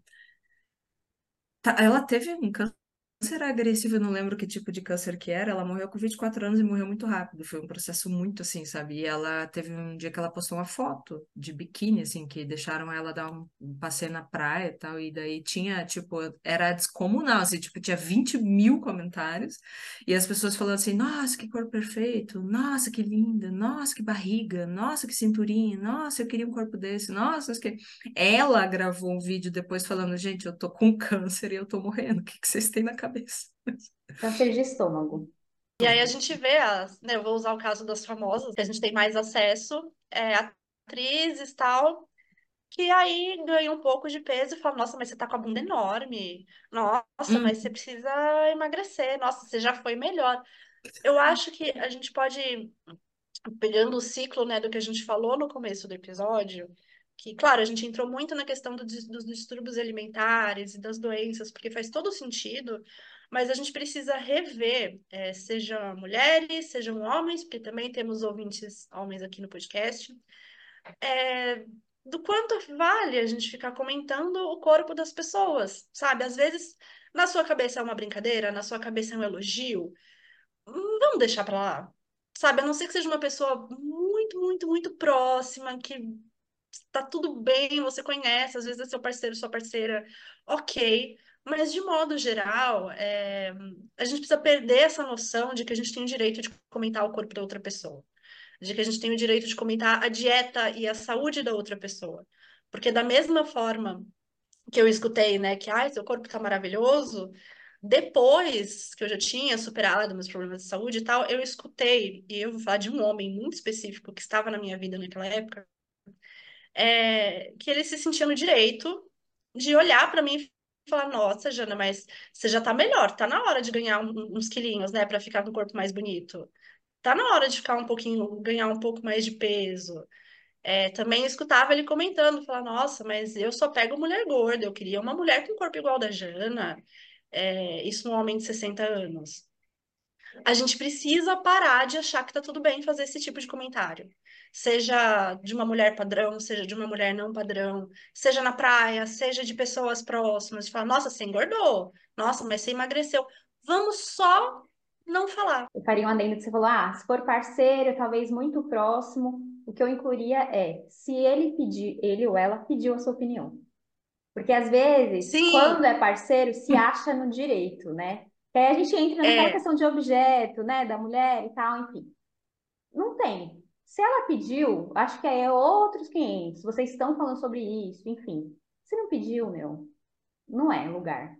tá- ela teve um câncer agressivo, eu não lembro que tipo de câncer que era. Ela morreu com 24 anos e morreu muito rápido. Foi um processo muito assim, sabe? E ela teve um dia que ela postou uma foto de biquíni, assim, que deixaram ela dar um, um passeio na praia e tal. E daí tinha, tipo, era descomunal, assim, tipo, tinha 20 mil comentários. E as pessoas falando assim: nossa, que corpo perfeito, nossa, que linda, nossa, que barriga, nossa, que cinturinha, nossa, eu queria um corpo desse, nossa, que. Ela gravou um vídeo depois falando: gente, eu tô com câncer e eu tô morrendo, o que que vocês têm na cabeça? Câncer de estômago. E aí a gente vê as, né, eu vou usar o caso das famosas, que a gente tem mais acesso, é, atrizes e tal, que aí ganha um pouco de peso e fala, nossa, mas você tá com a bunda enorme. Nossa, mas você Hum, precisa emagrecer. Nossa, você já foi melhor. Eu acho que a gente pode, pegando o ciclo, né, do que a gente falou no começo do episódio, que, claro, a gente entrou muito na questão do dos distúrbios alimentares e das doenças, porque faz todo sentido, mas a gente precisa rever, eh, sejam mulheres, sejam homens, porque também temos ouvintes homens aqui no podcast, é, do quanto vale a gente ficar comentando o corpo das pessoas, sabe? Às vezes Na sua cabeça é uma brincadeira, na sua cabeça é um elogio, hum, vamos deixar pra lá. Sabe, a não ser que seja uma pessoa muito, muito, muito próxima, que tá tudo bem, você conhece, às vezes é seu parceiro, sua parceira, ok. Mas, de modo geral, é, a gente precisa perder essa noção de que a gente tem o direito de comentar o corpo da outra pessoa. De que a gente tem o direito de comentar a dieta e a saúde da outra pessoa. Porque, da mesma forma que eu escutei, né, que ai, seu corpo tá maravilhoso, depois que eu já tinha superado meus problemas de saúde e tal, eu escutei, e eu vou falar de um homem muito específico que estava na minha vida naquela época, é, que ele se sentia no direito de olhar para mim e falar: Nossa, Jana, mas você já tá melhor, tá na hora de ganhar um- uns quilinhos, né, para ficar com o corpo mais bonito. Tá na hora de ficar um pouquinho, ganhar um pouco mais de peso. É, também escutava ele comentando, falar: Nossa, mas eu só pego mulher gorda, eu queria uma mulher com corpo igual da Jana. É, isso num homem de 60 anos. A gente precisa parar de achar que tá tudo bem fazer esse tipo de comentário. Seja de uma mulher padrão, seja de uma mulher não padrão, seja na praia, seja de pessoas próximas, de falar, nossa, você engordou, nossa, mas você emagreceu. Vamos só não falar. Eu faria um adendo que você falou, ah, se for parceiro, talvez muito próximo, o que eu incluiria é, se ele pedir, ele ou ela pediu a sua opinião. Porque às vezes, Sim. quando é parceiro, se acha no direito, né? Que aí a gente entra naquela É. questão de objeto, né, da mulher e tal, enfim. Não tem. Se ela pediu, acho que é outros 500. Vocês estão falando sobre isso, enfim. Se não pediu, meu, não é lugar.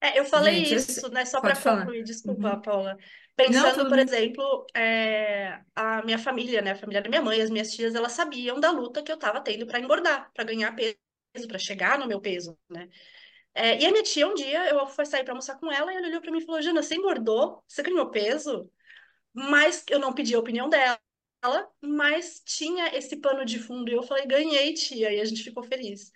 É, eu falei Gente, isso, né, só para concluir, desculpa, Uhum. Paula. Não, Pensando, tudo por bem. exemplo, é, a minha família, né, a família da minha mãe, as minhas tias, elas sabiam da luta que eu estava tendo para engordar, para ganhar peso, para chegar no meu peso, né? É, e a minha tia, um dia, eu fui sair para almoçar com ela e ela olhou para mim e falou: Jana, você engordou? Você ganhou peso? Mas eu não pedi a opinião dela, mas tinha esse pano de fundo e eu falei: ganhei, tia, e a gente ficou feliz.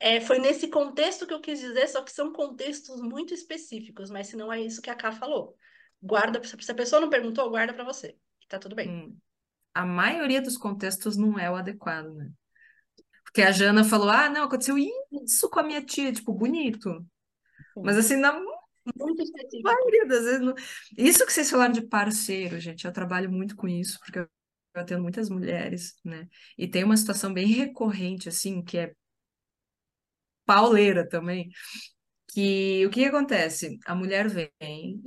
É, foi nesse contexto que eu quis dizer, só que são contextos muito específicos, mas se não é isso que a Ká falou. Guarda, se a pessoa não perguntou, guarda para você. Tá tudo bem. Hum. A maioria dos contextos não é o adequado, né? Porque a Jana falou, ah, não, aconteceu isso com a minha tia, tipo, bonito. Mas assim, na Muito específico. maioria das vezes. não- Isso que vocês falaram de parceiro, gente, eu trabalho muito com isso, porque eu atendo muitas mulheres, né? E tem uma situação bem recorrente, assim, que é pauleira também, que o que acontece? A mulher vem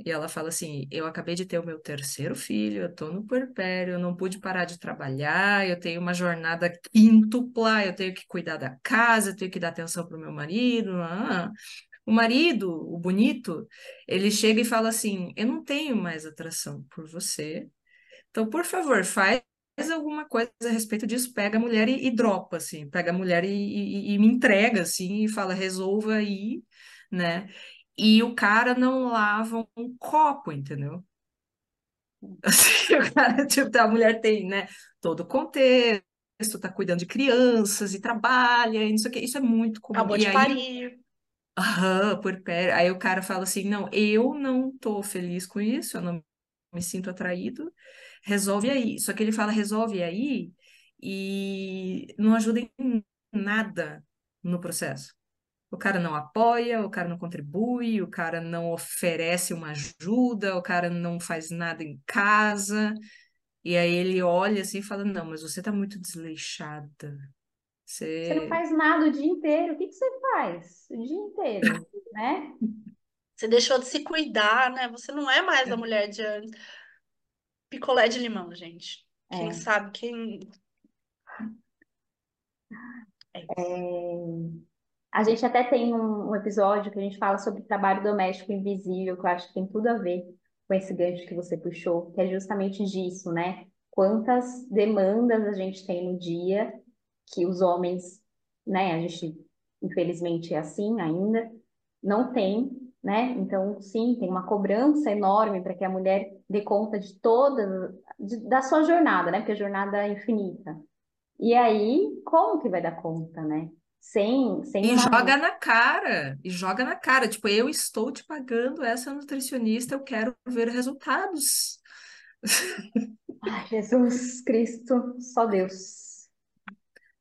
e ela fala assim: Eu acabei de ter o meu terceiro filho, eu tô no puerpério, eu não pude parar de trabalhar, eu tenho uma jornada quíntupla, eu tenho que cuidar da casa, eu tenho que dar atenção pro meu marido. ah. O marido, o bonito, ele chega e fala assim: Eu não tenho mais atração por você, então, por favor, faz alguma coisa a respeito disso, pega a mulher e, e dropa, assim, pega a mulher e, e- e me entrega, assim, e fala, resolva aí, né? E o cara não lava um copo, entendeu? Assim, o cara, tipo, a mulher tem, né, todo o contexto, tá cuidando de crianças e trabalha, e não sei o quê, isso é muito comum. Acabou de aí, parir. aham, puerpério, aí o cara fala assim, não, eu não tô feliz com isso, eu não me sinto atraído, resolve aí. Só que ele fala resolve aí e não ajuda em nada no processo. O cara não apoia, o cara não contribui, o cara não oferece uma ajuda, o cara não faz nada em casa. E aí ele olha assim e fala: Não, mas você tá muito desleixada. Você não Você. faz nada o dia inteiro. O que que você faz o dia inteiro, né? Você deixou de se cuidar, né? Você não é mais a mulher de antes. Picolé de limão, gente. Quem É. sabe, quem. É. É, A gente até tem um, um episódio que a gente fala sobre trabalho doméstico invisível, que eu acho que tem tudo a ver com esse gancho que você puxou, que é justamente disso, né? Quantas demandas a gente tem no dia que os homens, né? A gente, infelizmente, é assim ainda, não tem, né? Então, sim, tem uma cobrança enorme para que a mulher dê conta de toda, de- da sua jornada, né? Porque a jornada é infinita. E aí, como que vai dar conta, né? Sem, sem E uma joga na cara, e joga na cara. Tipo, eu estou te pagando essa nutricionista, eu quero ver resultados. Ai, Jesus Cristo, só Deus.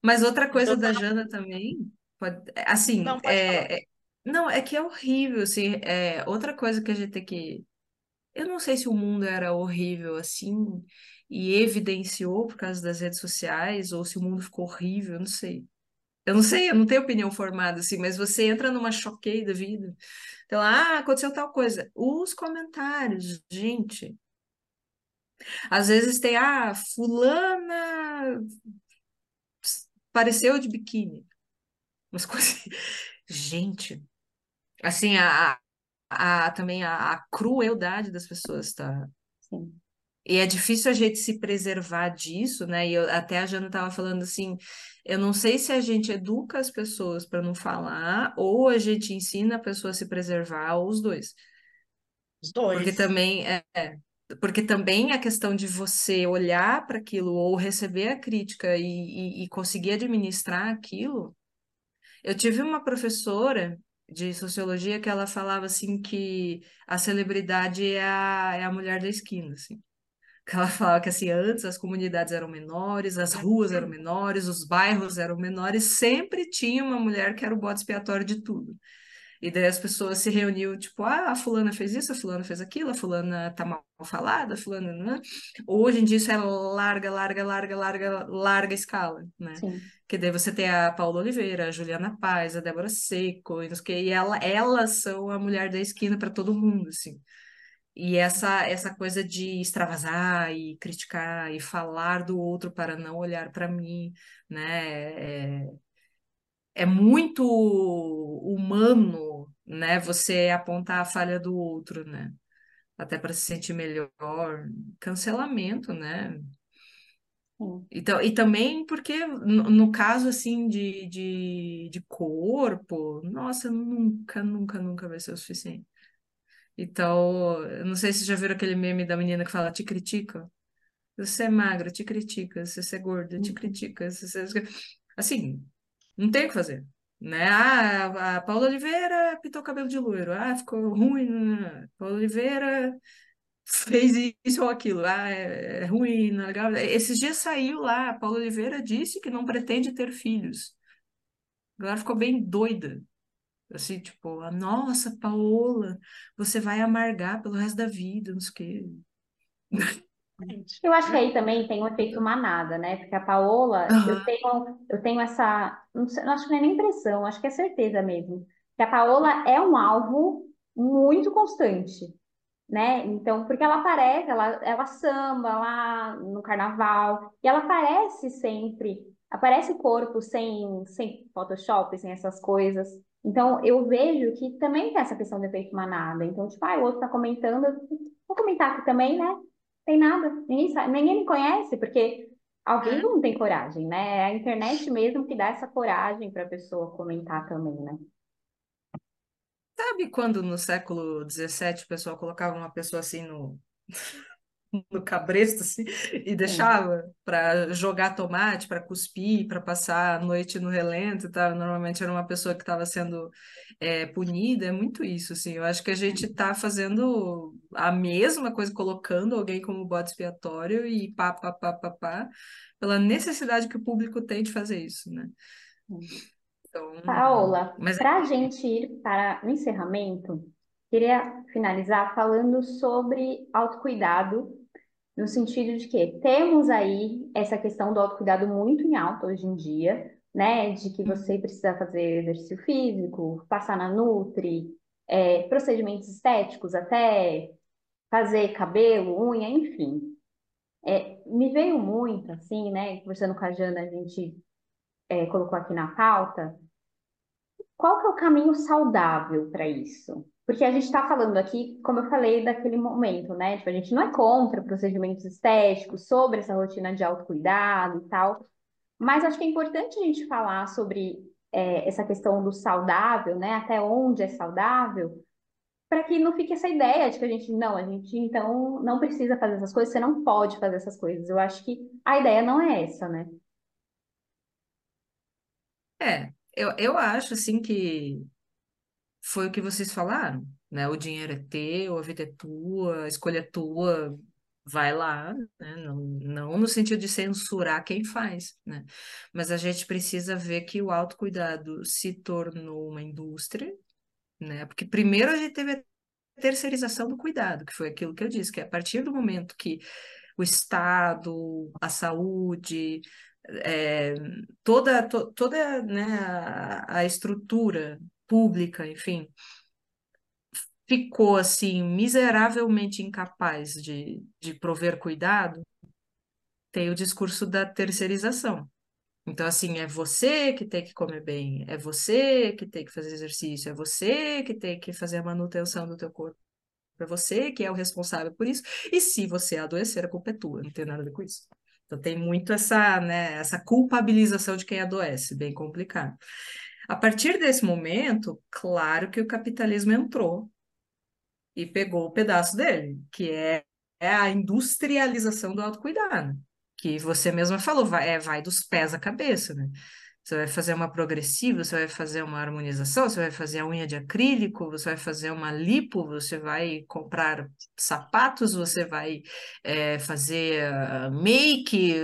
Mas outra coisa da. Jana também, pode, assim, Não, é, é- Não, é que é horrível, assim, é outra coisa que a gente tem que... Eu não sei se o mundo era horrível assim e evidenciou por causa das redes sociais ou se o mundo ficou horrível, eu não sei. Eu não sei, eu não tenho opinião formada, assim, mas você entra numa choquei da vida. Então, ah, aconteceu tal coisa. Os comentários, gente. Às vezes tem, ah, fulana pareceu de biquíni. Umas coisas. assim. Gente, assim, a, a, também a, a crueldade das pessoas, tá? Sim. E é difícil a gente se preservar disso, né? E eu, até a Jana estava falando assim, eu não sei se a gente educa as pessoas para não falar, ou a gente ensina a pessoa a se preservar, ou os dois. Os Porque dois. também é, é, porque também a questão de você olhar para aquilo ou receber a crítica e, e, e conseguir administrar aquilo. Eu tive uma professora de sociologia que ela falava assim que a celebridade é a, é a mulher da esquina, assim. Que ela falava que assim, antes as comunidades eram menores, as ruas eram menores, os bairros eram menores, sempre tinha uma mulher que era o bode expiatório de tudo. E daí as pessoas se reuniam, tipo, ah, a fulana fez isso, a fulana fez aquilo, a fulana tá mal falada, a fulana... Né? Hoje em dia isso é larga, larga, larga, larga, larga escala, né? Sim. Que daí você tem a Paula Oliveira, a Juliana Paz, a Débora Seco, e, não sei o quê, e ela, elas são a mulher da esquina para todo mundo, assim. E essa, essa coisa de extravasar e criticar e falar do outro para não olhar para mim, né? É, é muito humano, né? Você apontar a falha do outro, né? Até para se sentir melhor. Cancelamento, né? Então, e também porque, no, no caso, assim, de, de, de corpo, nossa, nunca, nunca, nunca vai ser o suficiente. Então, eu não sei se já viram aquele meme da menina que fala, te critica. Se você é magra, te critica. Se você é gorda, te Uhum. critica. Se você... Assim, não tem o que fazer. Né? Ah, a Paula Oliveira pintou o cabelo de loiro. Ah, ficou ruim. né? Paula Oliveira fez isso ou aquilo. Ah, é, é ruim, não é legal. Esses dias saiu lá, a Paula Oliveira disse que não pretende ter filhos. Agora ficou bem doida. Assim, tipo, ah, nossa, Paola, você vai amargar pelo resto da vida, não sei o quê. Eu acho que aí também tem um efeito manada, né? Porque a Paola, eu Aham. tenho, eu tenho essa, não sei, não acho que não é nem impressão, acho que é certeza mesmo, que a Paola é um alvo muito constante, né? Então, porque ela aparece, ela, ela samba lá no carnaval, e ela aparece sempre, aparece o corpo sem, sem Photoshop, sem essas coisas. Então, eu vejo que também tem essa questão do efeito manada. Então, tipo, ah, o outro tá comentando, eu vou comentar aqui também, né? Tem nada, ninguém sabe, ninguém me conhece, porque ao É. não tem coragem, né? É a internet mesmo que dá essa coragem para a pessoa comentar também, né? Sabe quando no século XVII o pessoal colocava uma pessoa assim no, no cabresto assim, e deixava para jogar tomate, para cuspir, para passar a noite no relento e tal? Normalmente era uma pessoa que estava sendo é, punida, é muito isso, assim. Eu acho que a gente está fazendo a mesma coisa, colocando alguém como bode expiatório e pá, pá, pá, pá, pá, pela necessidade que o público tem de fazer isso, né? Então, Paola, mas para a gente ir para o encerramento, queria finalizar falando sobre autocuidado, no sentido de que temos aí essa questão do autocuidado muito em alta hoje em dia, né? De que você precisa fazer exercício físico, passar na Nutri, é, procedimentos estéticos, até fazer cabelo, unha, enfim. É, me veio muito, assim, né? Conversando com a Jana, a gente é, colocou aqui na pauta qual que é o caminho saudável para isso? Porque a gente está falando aqui, como eu falei, daquele momento, né? Tipo, a gente não é contra procedimentos estéticos, sobre essa rotina de autocuidado e tal, mas acho que é importante a gente falar sobre é, essa questão do saudável, né? Até onde é saudável, para que não fique essa ideia de que a gente, não, a gente então não precisa fazer essas coisas, você não pode fazer essas coisas. Eu acho que a ideia não é essa, né? é, eu, eu acho assim que foi o que vocês falaram, né? O dinheiro é teu, a vida é tua, a escolha é tua, vai lá, né? Não, não no sentido de censurar quem faz, né? Mas a gente precisa ver que o autocuidado se tornou uma indústria, né? Porque primeiro a gente teve a terceirização do cuidado, que foi aquilo que eu disse, que a partir do momento que o Estado, a saúde, é, toda, to, toda né, a, a estrutura pública, enfim, ficou assim miseravelmente incapaz de, de prover cuidado, tem o discurso da terceirização. Então, assim, é você que tem que comer bem, é você que tem que fazer exercício, é você que tem que fazer a manutenção do teu corpo, é você que é o responsável por isso. E se você adoecer, a culpa é tua, não tem nada a ver com isso. Então, tem muito essa, né, essa culpabilização de quem adoece, bem complicado. A partir desse momento, claro que o capitalismo entrou e pegou o pedaço dele, que é, é a industrialização do autocuidado que você mesma falou, vai, é, vai dos pés à cabeça, né? Você vai fazer uma progressiva, você vai fazer uma harmonização, você vai fazer a unha de acrílico, você vai fazer uma lipo, você vai comprar sapatos, você vai é, fazer uh, make.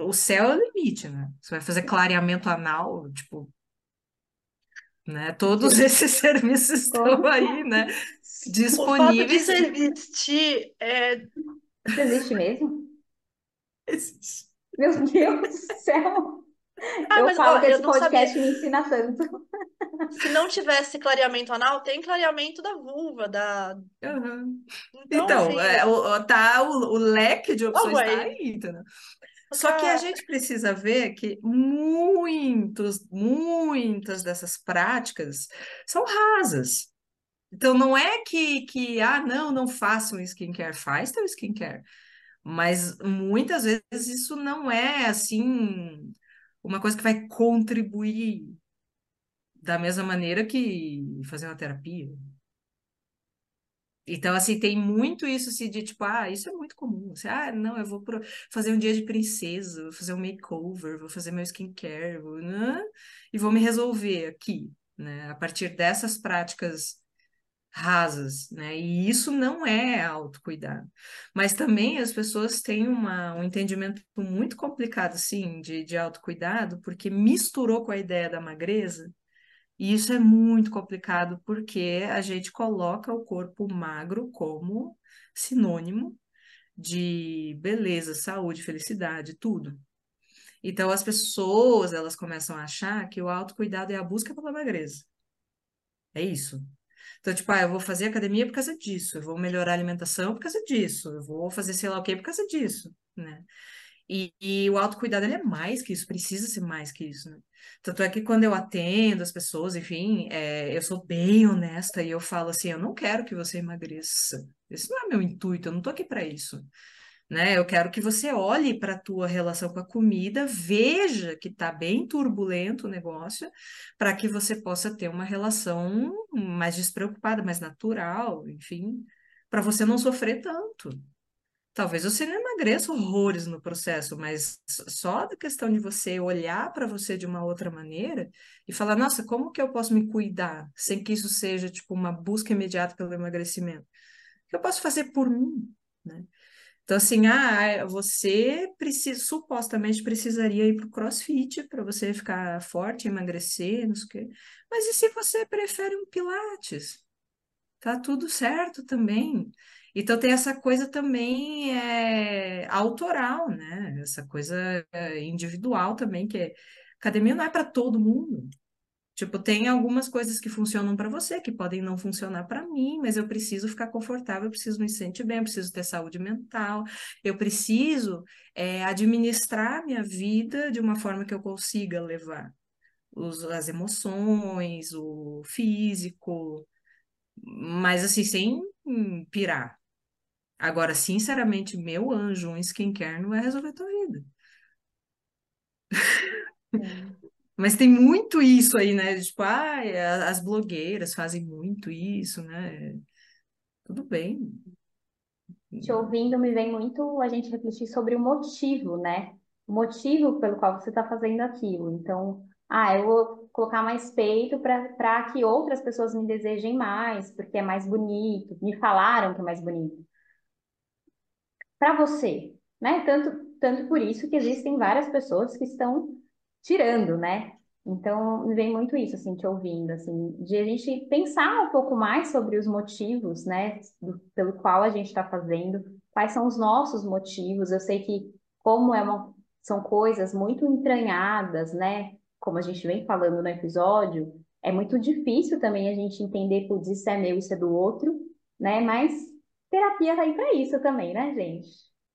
O céu é o limite, né? Você vai fazer clareamento anal, tipo. Né? Todos esses serviços estão aí, né? Disponíveis. O fato de existir é... Isso existe mesmo? Meu Deus do céu! Ah, eu mas, falo ó, que esse podcast sabia. me ensina tanto. Se não tivesse clareamento anal, tem clareamento da vulva, da. Uhum. Então, então assim, é, o, tá, o, o, leque de opções está aí, entendeu? Só que a gente precisa ver que muitos, muitas dessas práticas são rasas. Então, não é que, que ah, não, não façam skincare, faz teu skincare. Mas muitas vezes isso não é assim uma coisa que vai contribuir da mesma maneira que fazer uma terapia. Então, assim, tem muito isso assim, de tipo, ah, isso é muito comum. Assim, ah, não, eu vou pro... fazer um dia de princesa, vou fazer um makeover, vou fazer meu skincare, vou... Né? e vou me resolver aqui, né? A partir dessas práticas rasas, né? E isso não é autocuidado. Mas também as pessoas têm uma, um entendimento muito complicado, assim, de, de autocuidado, porque misturou com a ideia da magreza, e isso é muito complicado, porque a gente coloca o corpo magro como sinônimo de beleza, saúde, felicidade, tudo. Então as pessoas, elas começam a achar que o autocuidado é a busca pela magreza. É isso. Então, tipo, ah, eu vou fazer academia por causa disso, eu vou melhorar a alimentação por causa disso, eu vou fazer sei lá o quê por causa disso, né? E, e, o autocuidado ele é mais que isso, precisa ser mais que isso, né? Tanto é que quando eu atendo as pessoas, enfim, é, eu sou bem honesta e eu falo assim, eu não quero que você emagreça. Esse não é meu intuito, eu não tô aqui para isso né? Eu quero que você olhe para a tua relação com a comida, veja que está bem turbulento o negócio, para que você possa ter uma relação mais despreocupada, mais natural, enfim, para você não sofrer tanto. Talvez você não emagreça horrores no processo, mas só da questão de você olhar para você de uma outra maneira e falar, nossa, como que eu posso me cuidar sem que isso seja tipo uma busca imediata pelo emagrecimento? O que eu posso fazer por mim, né? Então, assim, ah, você precisa, supostamente precisaria ir para o crossfit para você ficar forte, emagrecer, não sei o quê. Mas e se você prefere um pilates? Tá tudo certo também. Então tem essa coisa também é, autoral, né? Essa coisa é, individual também, que é, academia não é para todo mundo. Tipo, tem algumas coisas que funcionam para você, que podem não funcionar para mim, mas eu preciso ficar confortável, eu preciso me sentir bem, eu preciso ter saúde mental, eu preciso é, administrar minha vida de uma forma que eu consiga levar os, as emoções, o físico, mas assim, sem pirar. Agora, sinceramente, meu anjo, um skincare não vai resolver a tua vida. Mas tem muito isso aí, né? Tipo, ah, as blogueiras fazem muito isso, né? Tudo bem. Te ouvindo, me vem muito a gente refletir sobre o motivo, né? O motivo pelo qual você está fazendo aquilo. Então, ah, eu vou colocar mais peito para que outras pessoas me desejem mais, porque é mais bonito. Me falaram que é mais bonito. Para você, né? Tanto, tanto por isso que existem várias pessoas que estão tirando, né? Então, vem muito isso, assim, te ouvindo, assim, de a gente pensar um pouco mais sobre os motivos, né, do, pelo qual a gente está fazendo, quais são os nossos motivos. Eu sei que, como é uma, são coisas muito entranhadas, né, como a gente vem falando no episódio, é muito difícil também a gente entender, putz, isso é meu, isso é do outro, né, mas terapia tá aí para isso também, né, gente?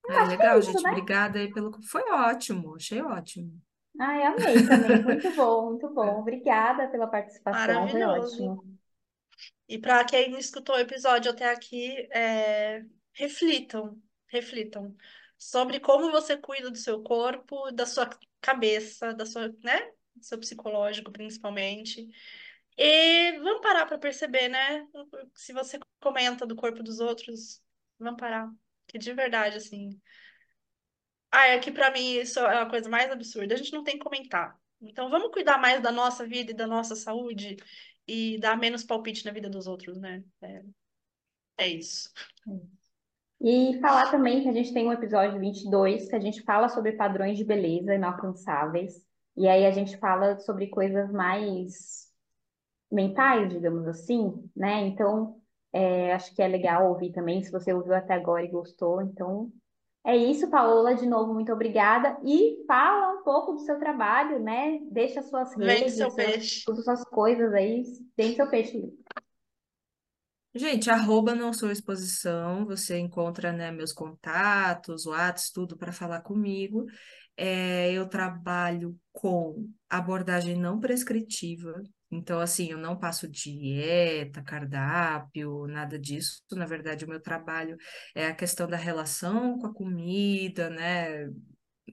É, é legal, é isso, gente, né? obrigada aí pelo... Foi ótimo, achei ótimo. Ai, amei também. Muito bom, muito bom. Obrigada pela participação, foi Maravilhoso. ótimo. E para quem escutou o episódio até aqui, é, reflitam, reflitam sobre como você cuida do seu corpo, da sua cabeça, da sua, né? Do seu psicológico, principalmente. E vamos parar para perceber, né? Se você comenta do corpo dos outros, vamos parar. Que de verdade, assim, ah, é que pra mim isso é a coisa mais absurda. A gente não tem que comentar. Então vamos cuidar mais da nossa vida e da nossa saúde e dar menos palpite na vida dos outros, né? É, é isso. E falar também que a gente tem um episódio 22 que a gente fala sobre padrões de beleza inalcançáveis. E aí a gente fala sobre coisas mais mentais, digamos assim, né? Então, é, acho que é legal ouvir também, se você ouviu até agora e gostou. Então, é isso, Paola, de novo, muito obrigada. E fala um pouco do seu trabalho, né? Deixa suas Vende redes, seu suas, peixe. todas as suas coisas aí. Vende seu peixe. Gente, arroba não sou exposição, você encontra, né, meus contatos, WhatsApp, tudo para falar comigo. É, eu trabalho com abordagem não prescritiva, então, assim, eu não passo dieta, cardápio, nada disso. Na verdade, o meu trabalho é a questão da relação com a comida, né?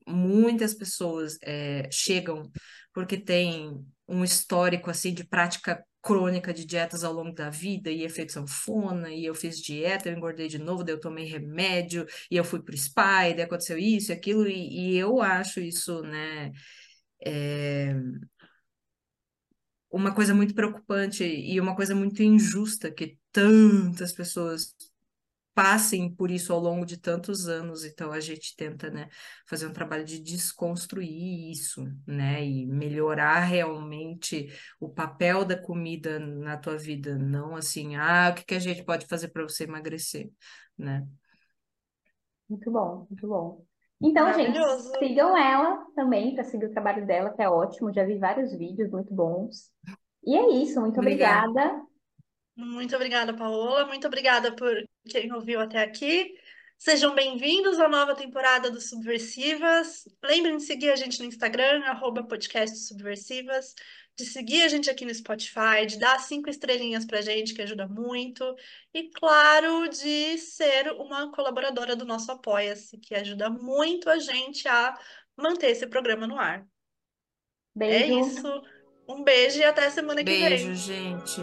Muitas pessoas é, chegam porque tem um histórico, assim, de prática crônica de dietas ao longo da vida e efeito sanfona, e eu fiz dieta, eu engordei de novo, daí eu tomei remédio, e eu fui pro spa, e daí aconteceu isso e aquilo, e, e eu acho isso, né, é, uma coisa muito preocupante e uma coisa muito injusta que tantas pessoas passem por isso ao longo de tantos anos. Então a gente tenta, né, fazer um trabalho de desconstruir isso, né, e melhorar realmente o papel da comida na tua vida, não assim, ah, o que que a gente pode fazer para você emagrecer, né? Muito bom, muito bom. Então, gente, Maravilhoso. sigam ela também para seguir o trabalho dela, que é ótimo. Já vi vários vídeos muito bons. E é isso, muito Obrigada. obrigada. Muito obrigada, Paola. Muito obrigada por quem ouviu até aqui. Sejam bem-vindos à nova temporada do Subversivas. Lembrem de seguir a gente no Instagram, arroba podcast Subversivas, de seguir a gente aqui no Spotify, de dar cinco estrelinhas pra gente, que ajuda muito. E, claro, de ser uma colaboradora do nosso Apoia-se, que ajuda muito a gente a manter esse programa no ar. É Beijo. isso. Um beijo e até semana que Beijo, vem. gente.